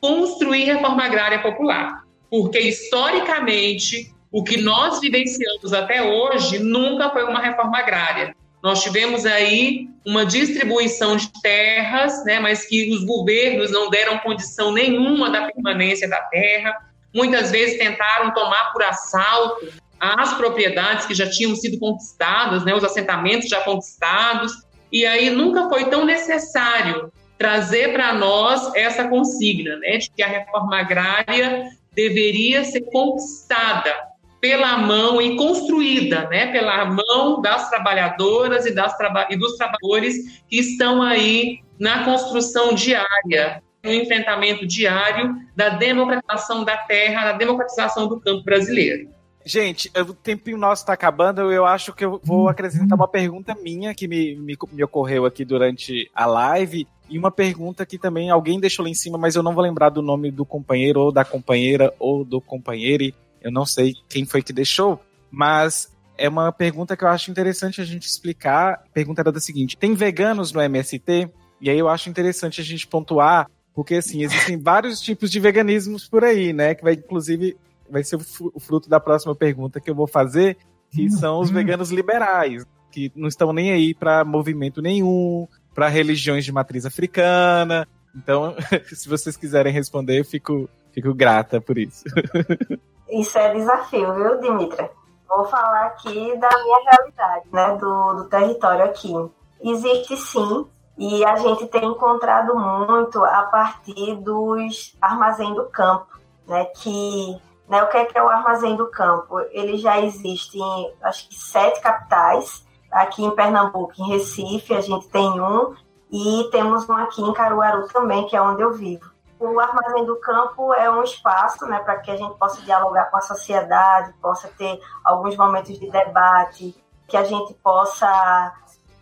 [SPEAKER 9] construir reforma agrária popular porque historicamente o que nós vivenciamos até hoje nunca foi uma reforma agrária. Nós tivemos aí uma distribuição de terras, né, mas que os governos não deram condição nenhuma da permanência da terra. Muitas vezes tentaram tomar por assalto as propriedades que já tinham sido conquistadas, né, os assentamentos já conquistados. E aí nunca foi tão necessário trazer para nós essa consigna, né, de que a reforma agrária deveria ser conquistada pela mão e construída, né, pela mão das trabalhadoras e, das traba e dos trabalhadores que estão aí na construção diária, no enfrentamento diário da democratização da terra, da democratização do campo brasileiro.
[SPEAKER 3] Gente, o tempinho nosso está acabando. Eu acho que eu vou acrescentar uma pergunta minha que me, me, me, ocorreu aqui durante a live. E uma pergunta que também alguém deixou lá em cima, mas eu não vou lembrar do nome do companheiro, ou da companheira, ou do companheiro. Eu não sei quem foi que deixou, mas é uma pergunta que eu acho interessante a gente explicar. A pergunta era da seguinte: tem veganos no MST? E aí eu acho interessante a gente pontuar, porque assim, existem vários tipos de veganismos por aí, né? Que vai, inclusive, vai ser o fruto da próxima pergunta que eu vou fazer, que são os veganos liberais, que não estão nem aí para movimento nenhum, para religiões de matriz africana. Então, se vocês quiserem responder, eu fico, fico grata por isso.
[SPEAKER 8] Isso é desafio, viu, Dimitra? Vou falar aqui da minha realidade, né, do, do território aqui. Existe sim, e a gente tem encontrado muito a partir dos armazéns do campo, né, que né, o que é, que é o armazém do campo? Ele já existe em, acho que, sete capitais, Aqui em Pernambuco, em Recife, a gente tem um e temos um aqui em Caruaru também, que é onde eu vivo. O Armazém do Campo é um espaço né, para que a gente possa dialogar com a sociedade, possa ter alguns momentos de debate, que a gente possa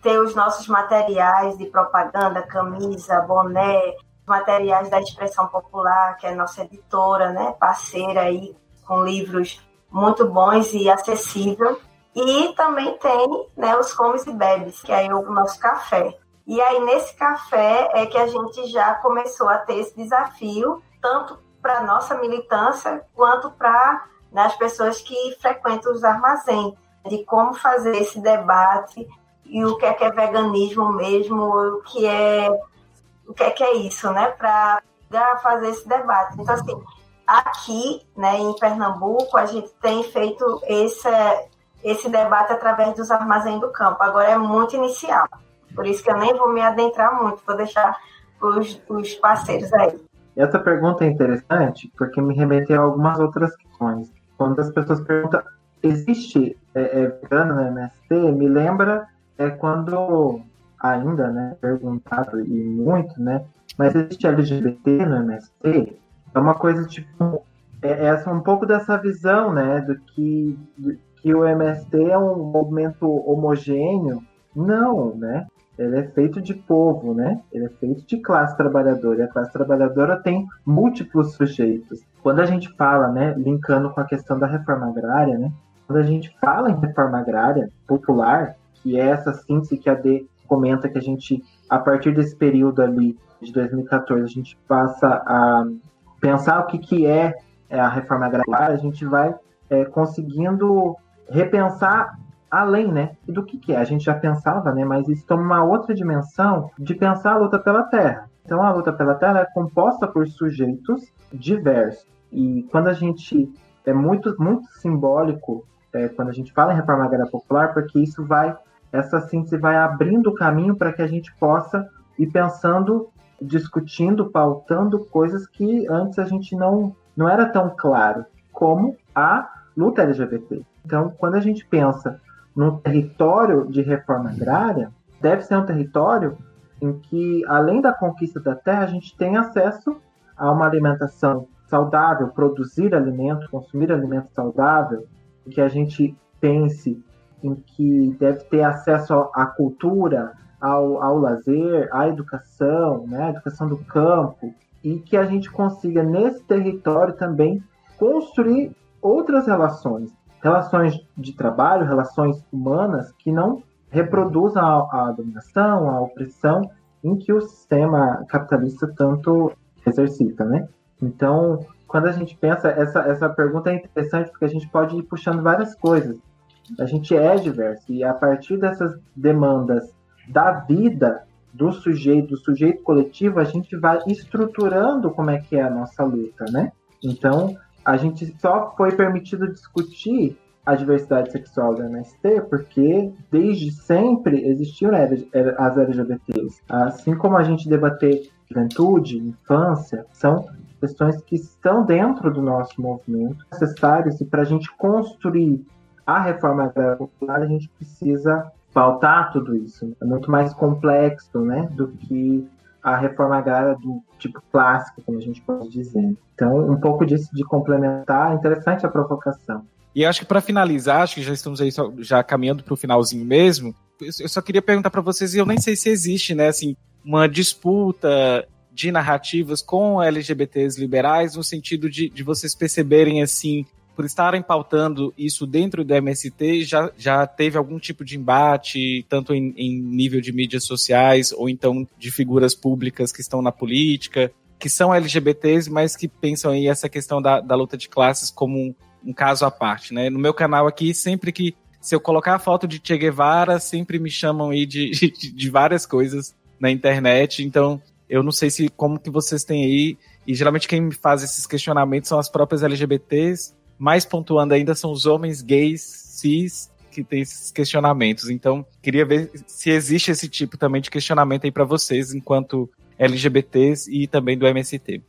[SPEAKER 8] ter os nossos materiais de propaganda, camisa, boné, materiais da Expressão Popular, que é nossa editora, né, parceira aí com livros muito bons e acessível. E também tem né, os comes e bebes, que é o nosso café. E aí, nesse café, é que a gente já começou a ter esse desafio, tanto para a nossa militância, quanto para né, as pessoas que frequentam os armazéns, de como fazer esse debate e o que é que é veganismo mesmo, o que é o que é que é isso, né, para fazer esse debate. Então, assim, aqui, né, em Pernambuco, a gente tem feito esse, esse debate através dos armazéns do campo. Agora é muito inicial. Por isso que eu nem vou me adentrar muito, vou deixar os, os parceiros aí.
[SPEAKER 10] Essa pergunta é interessante porque me remete a algumas outras questões. Quando as pessoas perguntam, existe é, é, vegano no MST? Me lembra é, quando ainda, né, perguntado e muito, né, mas existe LGBT no MST? É uma coisa tipo, é, é um pouco dessa visão, né, do que, do, que o MST é um movimento homogêneo. Não, né? Ele é feito de povo, né? Ele é feito de classe trabalhadora. E a classe trabalhadora tem múltiplos sujeitos. Quando a gente fala, né, linkando com a questão da reforma agrária, né? Quando a gente fala em reforma agrária popular, que é essa síntese que a D comenta que a gente, a partir desse período ali de 2014, a gente passa a pensar o que, que é, é a reforma agrária, a gente vai é, conseguindo repensar além, né, do que, que é. A gente já pensava, né, mas isso toma uma outra dimensão de pensar a luta pela terra. Então, a luta pela terra é composta por sujeitos diversos. E quando a gente é muito muito simbólico é, quando a gente fala em reforma agrária popular, porque isso vai essa síntese vai abrindo o caminho para que a gente possa ir pensando, discutindo, pautando coisas que antes a gente não não era tão claro, como a luta LGBT. Então, quando a gente pensa no território de reforma agrária, deve ser um território em que, além da conquista da terra, a gente tem acesso a uma alimentação saudável, produzir alimento, consumir alimento saudável, que a gente pense em que deve ter acesso à cultura, ao, ao lazer, à educação, né, à educação do campo, e que a gente consiga, nesse território também, construir outras relações, relações de trabalho, relações humanas que não reproduzam a, a dominação, a opressão em que o sistema capitalista tanto exercita, né? Então, quando a gente pensa, essa, essa pergunta é interessante porque a gente pode ir puxando várias coisas. A gente é diverso e a partir dessas demandas da vida do sujeito, do sujeito coletivo, a gente vai estruturando como é que é a nossa luta, né? Então, a gente só foi permitido discutir a diversidade sexual da MST porque desde sempre existiam as LGBTs. Assim como a gente debater juventude, infância, são questões que estão dentro do nosso movimento, necessárias e para a gente construir a reforma agrária popular, a gente precisa pautar tudo isso. É muito mais complexo né, do que a reforma agrária do tipo clássico, como a gente pode dizer. Então, um pouco disso de complementar, interessante a provocação.
[SPEAKER 3] E acho que para finalizar, acho que já estamos aí só, já caminhando para o finalzinho mesmo. Eu só queria perguntar para vocês, e eu nem sei se existe, né, assim, uma disputa de narrativas com LGBTs liberais, no sentido de, de vocês perceberem, assim, por estarem pautando isso dentro do MST, já, já teve algum tipo de embate, tanto em, em nível de mídias sociais, ou então de figuras públicas que estão na política, que são LGBTs, mas que pensam aí essa questão da, da luta de classes como um, um caso à parte, né? No meu canal aqui, sempre que se eu colocar a foto de Che Guevara, sempre me chamam aí de, de, de várias coisas na internet, então eu não sei se como que vocês têm aí, e geralmente quem me faz esses questionamentos são as próprias LGBTs, mais pontuando ainda são os homens gays, cis, que têm esses questionamentos. Então, queria ver se existe esse tipo também de questionamento aí para vocês, enquanto LGBTs e também do MST.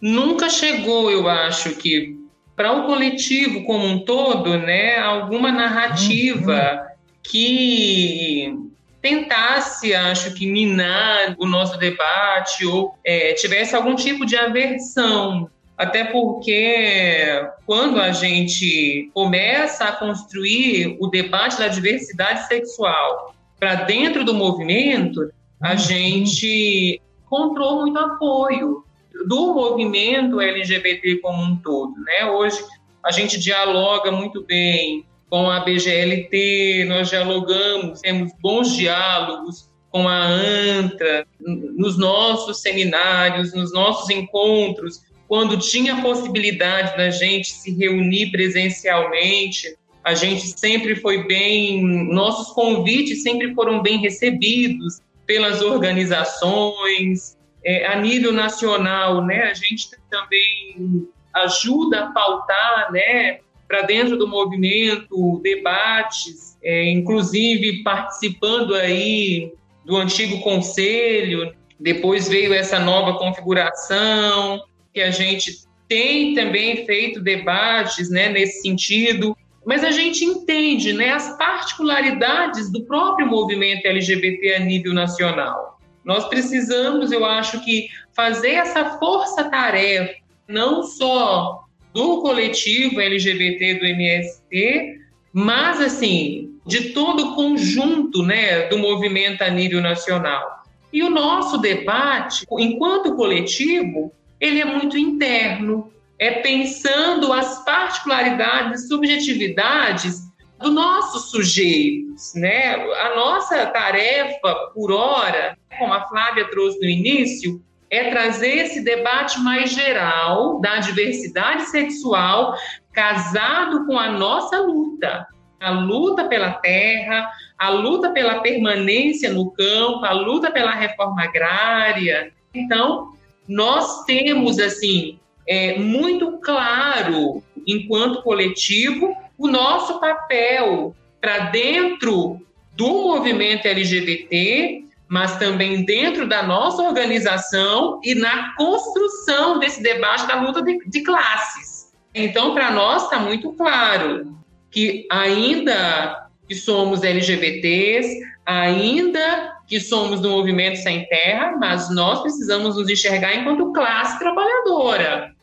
[SPEAKER 9] Nunca chegou, eu acho que para o coletivo como um todo, né, alguma narrativa uhum. que tentasse, acho que, minar o nosso debate ou é, tivesse algum tipo de aversão até porque quando a gente começa a construir o debate da diversidade sexual para dentro do movimento, a uhum. gente encontrou muito apoio do movimento LGBT como um todo, né? Hoje a gente dialoga muito bem com a BGLT, nós dialogamos, temos bons diálogos com a ANTRA, nos nossos seminários, nos nossos encontros, quando tinha possibilidade da gente se reunir presencialmente, a gente sempre foi bem, nossos convites sempre foram bem recebidos pelas organizações, é, a nível nacional, né, a gente também ajuda a pautar, né, para dentro do movimento, debates, é, inclusive participando aí do antigo conselho, depois veio essa nova configuração, que a gente tem também feito debates né, nesse sentido, mas a gente entende né, as particularidades do próprio movimento LGBT a nível nacional. Nós precisamos, eu acho que, fazer essa força-tarefa, não só do coletivo LGBT do MST, mas, assim, de todo o conjunto né, do movimento a nível nacional. E o nosso debate, enquanto coletivo, ele é muito interno, é pensando as particularidades subjetividades dos nossos sujeitos, né? A nossa tarefa por hora, como a Flávia trouxe no início, é trazer esse debate mais geral da diversidade sexual casado com a nossa luta, a luta pela terra, a luta pela permanência no campo, a luta pela reforma agrária. Então, nós temos assim é, muito claro, enquanto coletivo, o nosso papel para dentro do movimento LGBT, mas também dentro da nossa organização e na construção desse debate da luta de, de classes. Então, para nós está muito claro que ainda que somos LGBTs, ainda que somos do movimento sem terra, mas nós precisamos nos enxergar enquanto classe trabalhadora.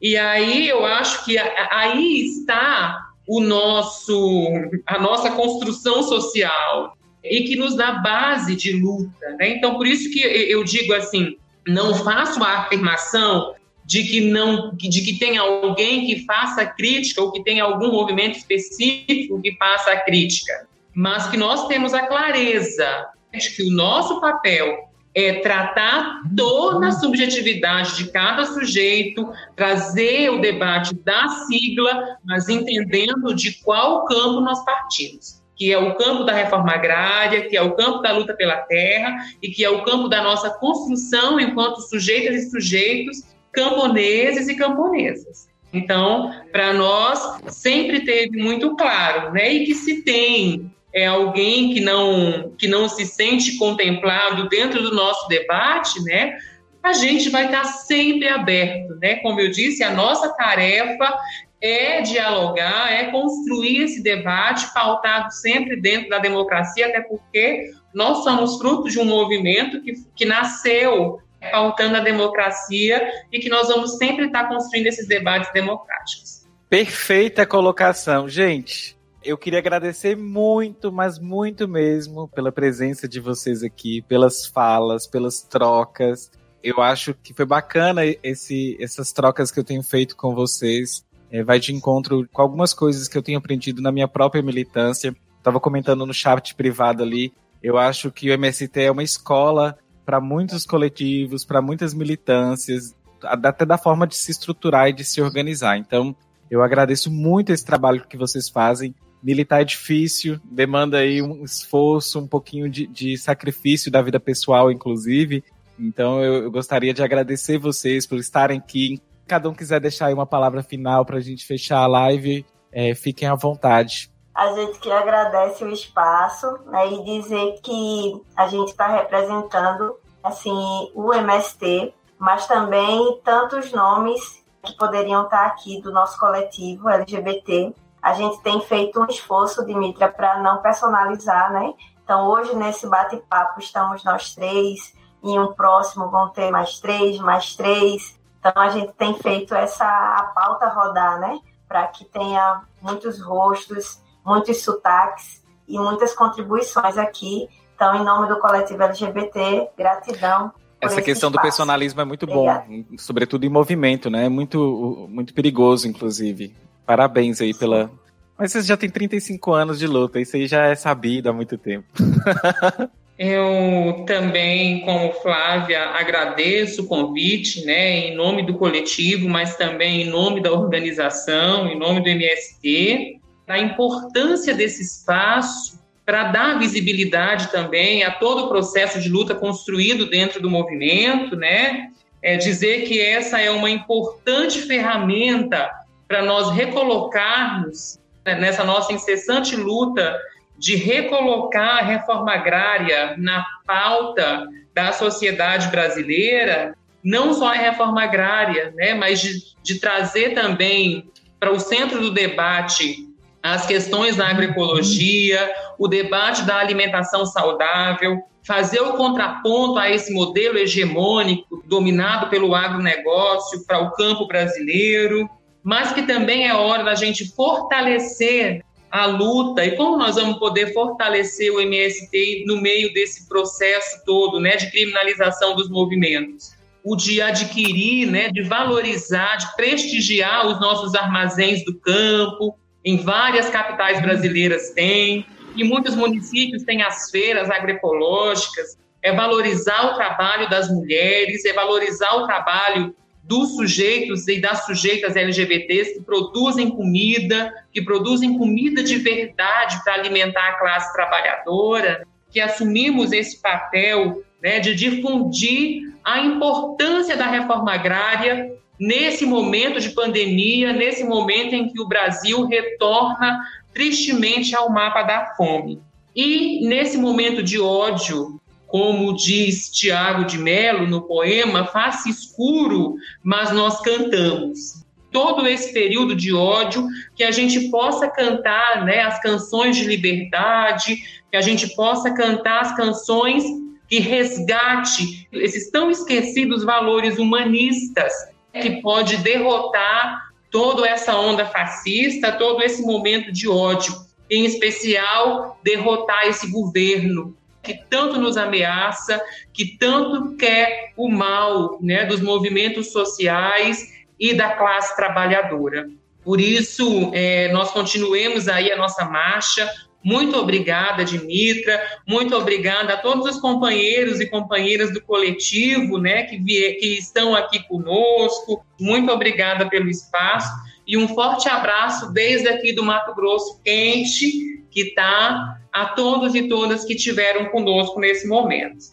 [SPEAKER 9] E aí eu acho que aí está o nosso a nossa construção social e que nos dá base de luta, né? Então por isso que eu digo assim, não faço a afirmação de que não de que tem alguém que faça crítica ou que tem algum movimento específico que faça crítica, mas que nós temos a clareza que o nosso papel é tratar toda a subjetividade de cada sujeito, trazer o debate da sigla, mas entendendo de qual campo nós partimos que é o campo da reforma agrária, que é o campo da luta pela terra e que é o campo da nossa construção enquanto sujeitas e sujeitos camponeses e camponesas. Então, para nós, sempre teve muito claro, né? E que se tem é, alguém que não, que não se sente contemplado dentro do nosso debate, né? A gente vai estar sempre aberto, né? Como eu disse, a nossa tarefa é dialogar, é construir esse debate pautado sempre dentro da democracia, até porque nós somos fruto de um movimento que, que nasceu pautando a democracia e que nós vamos sempre estar construindo esses debates democráticos.
[SPEAKER 3] Perfeita colocação. Gente, eu queria agradecer muito, mas muito mesmo, pela presença de vocês aqui, pelas falas, pelas trocas. Eu acho que foi bacana esse, essas trocas que eu tenho feito com vocês. É, vai de encontro com algumas coisas que eu tenho aprendido na minha própria militância. Estava comentando no chat privado ali. Eu acho que o MST é uma escola para muitos coletivos, para muitas militâncias, até da forma de se estruturar e de se organizar. Então, eu agradeço muito esse trabalho que vocês fazem. Militar é difícil, demanda aí um esforço, um pouquinho de, de sacrifício da vida pessoal, inclusive. Então, eu, eu gostaria de agradecer vocês por estarem aqui. Cada um quiser deixar aí uma palavra final para a gente fechar a live, é, fiquem à vontade
[SPEAKER 8] a gente que agradece o espaço né, e dizer que a gente está representando assim o MST, mas também tantos nomes que poderiam estar tá aqui do nosso coletivo LGBT. A gente tem feito um esforço, Dimitra, para não personalizar, né? Então, hoje, nesse bate-papo, estamos nós três, em um próximo vão ter mais três, mais três. Então, a gente tem feito essa a pauta rodar, né? Para que tenha muitos rostos, muitos sotaques e muitas contribuições aqui. Então, em nome do coletivo LGBT, gratidão.
[SPEAKER 3] Essa questão espaço. do personalismo é muito Obrigada. bom, sobretudo em movimento, né? É muito, muito perigoso, inclusive. Parabéns aí pela. Mas você já tem 35 anos de luta, isso aí já é sabido há muito tempo.
[SPEAKER 9] Eu também, como Flávia, agradeço o convite, né, em nome do coletivo, mas também em nome da organização, em nome do MST a importância desse espaço para dar visibilidade também a todo o processo de luta construído dentro do movimento, né? É dizer que essa é uma importante ferramenta para nós recolocarmos né, nessa nossa incessante luta de recolocar a reforma agrária na pauta da sociedade brasileira, não só a reforma agrária, né, mas de, de trazer também para o centro do debate as questões da agroecologia, o debate da alimentação saudável, fazer o contraponto a esse modelo hegemônico dominado pelo agronegócio para o campo brasileiro, mas que também é hora da gente fortalecer a luta e como nós vamos poder fortalecer o MST no meio desse processo todo, né, de criminalização dos movimentos. O de adquirir, né, de valorizar, de prestigiar os nossos armazéns do campo, em várias capitais brasileiras tem, e muitos municípios têm as feiras agroecológicas, é valorizar o trabalho das mulheres, é valorizar o trabalho dos sujeitos e das sujeitas LGBTs que produzem comida, que produzem comida de verdade para alimentar a classe trabalhadora, que assumimos esse papel né, de difundir a importância da reforma agrária nesse momento de pandemia, nesse momento em que o Brasil retorna tristemente ao mapa da fome. E nesse momento de ódio, como diz Tiago de Mello no poema, Face escuro, mas nós cantamos. Todo esse período de ódio, que a gente possa cantar né, as canções de liberdade, que a gente possa cantar as canções que resgate esses tão esquecidos valores humanistas, que pode derrotar toda essa onda fascista, todo esse momento de ódio, em especial derrotar esse governo que tanto nos ameaça, que tanto quer o mal né, dos movimentos sociais e da classe trabalhadora. Por isso, é, nós continuemos aí a nossa marcha. Muito obrigada, Dimitra. Muito obrigada a todos os companheiros e companheiras do coletivo, né, que, que estão aqui conosco. Muito obrigada pelo espaço e um forte abraço desde aqui do Mato Grosso quente, que está a todos e todas que tiveram conosco nesse momento.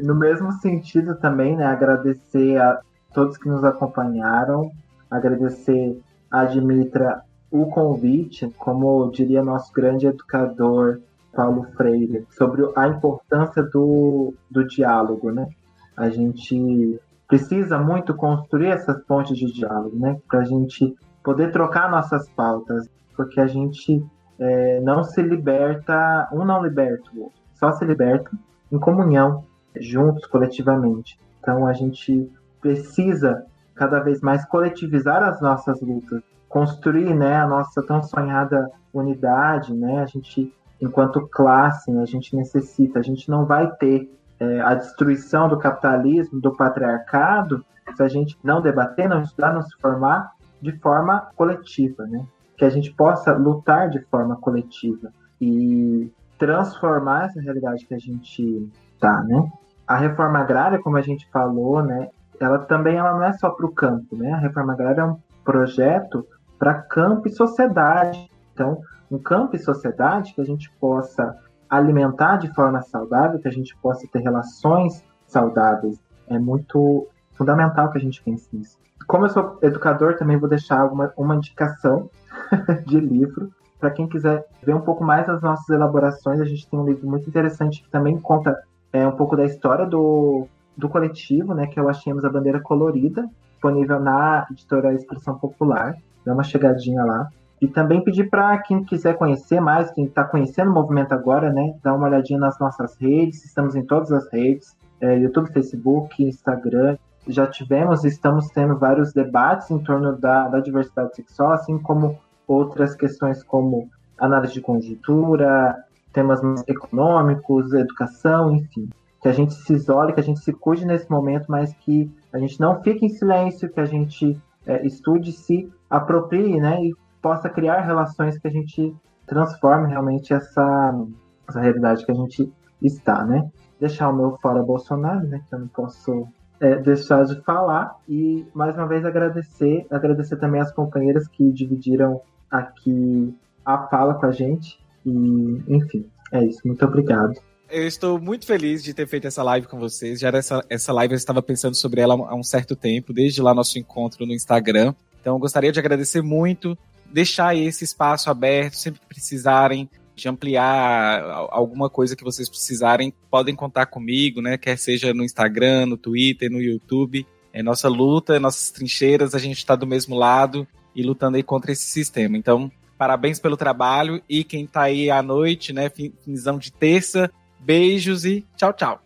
[SPEAKER 10] No mesmo sentido também, né, agradecer a todos que nos acompanharam, agradecer a Dimitra o convite, como diria nosso grande educador Paulo Freire, sobre a importância do, do diálogo, né? A gente precisa muito construir essas pontes de diálogo, né? Para a gente poder trocar nossas pautas, porque a gente é, não se liberta, um não liberta o outro, só se liberta em comunhão, juntos, coletivamente. Então a gente precisa cada vez mais coletivizar as nossas lutas, construir né, a nossa tão sonhada unidade, né? A gente, enquanto classe, né, a gente necessita, a gente não vai ter é, a destruição do capitalismo, do patriarcado, se a gente não debater, não estudar, não se formar de forma coletiva, né? Que a gente possa lutar de forma coletiva e transformar essa realidade que a gente tá, né? A reforma agrária, como a gente falou, né? Ela também ela não é só para o campo, né? A reforma agrária é um projeto para campo e sociedade. Então, um campo e sociedade que a gente possa alimentar de forma saudável, que a gente possa ter relações saudáveis. É muito fundamental que a gente pense nisso como eu sou educador, também vou deixar uma, uma indicação de livro. Para quem quiser ver um pouco mais das nossas elaborações, a gente tem um livro muito interessante que também conta é, um pouco da história do, do coletivo, né, que é o Achemos a Bandeira Colorida, disponível na editora Expressão Popular. Dá uma chegadinha lá. E também pedir para quem quiser conhecer mais, quem está conhecendo o movimento agora, né, dar uma olhadinha nas nossas redes. Estamos em todas as redes: é, YouTube, Facebook, Instagram já tivemos e estamos tendo vários debates em torno da, da diversidade sexual, assim como outras questões como análise de conjuntura, temas econômicos, educação, enfim. Que a gente se isole, que a gente se cuide nesse momento, mas que a gente não fique em silêncio, que a gente é, estude, se aproprie, né, e possa criar relações que a gente transforme realmente essa, essa realidade que a gente está, né. Deixar o meu fora Bolsonaro, né, que eu não posso é, deixar de falar e mais uma vez agradecer, agradecer também as companheiras que dividiram aqui a fala com a gente e enfim, é isso. Muito obrigado.
[SPEAKER 3] Eu estou muito feliz de ter feito essa live com vocês. Já essa, essa live eu estava pensando sobre ela há um certo tempo, desde lá nosso encontro no Instagram. Então, gostaria de agradecer muito, deixar esse espaço aberto, sempre que precisarem de ampliar alguma coisa que vocês precisarem, podem contar comigo, né? Quer seja no Instagram, no Twitter, no YouTube. É nossa luta, nossas trincheiras, a gente está do mesmo lado e lutando aí contra esse sistema. Então, parabéns pelo trabalho e quem está aí à noite, né? Finzão de terça, beijos e tchau, tchau.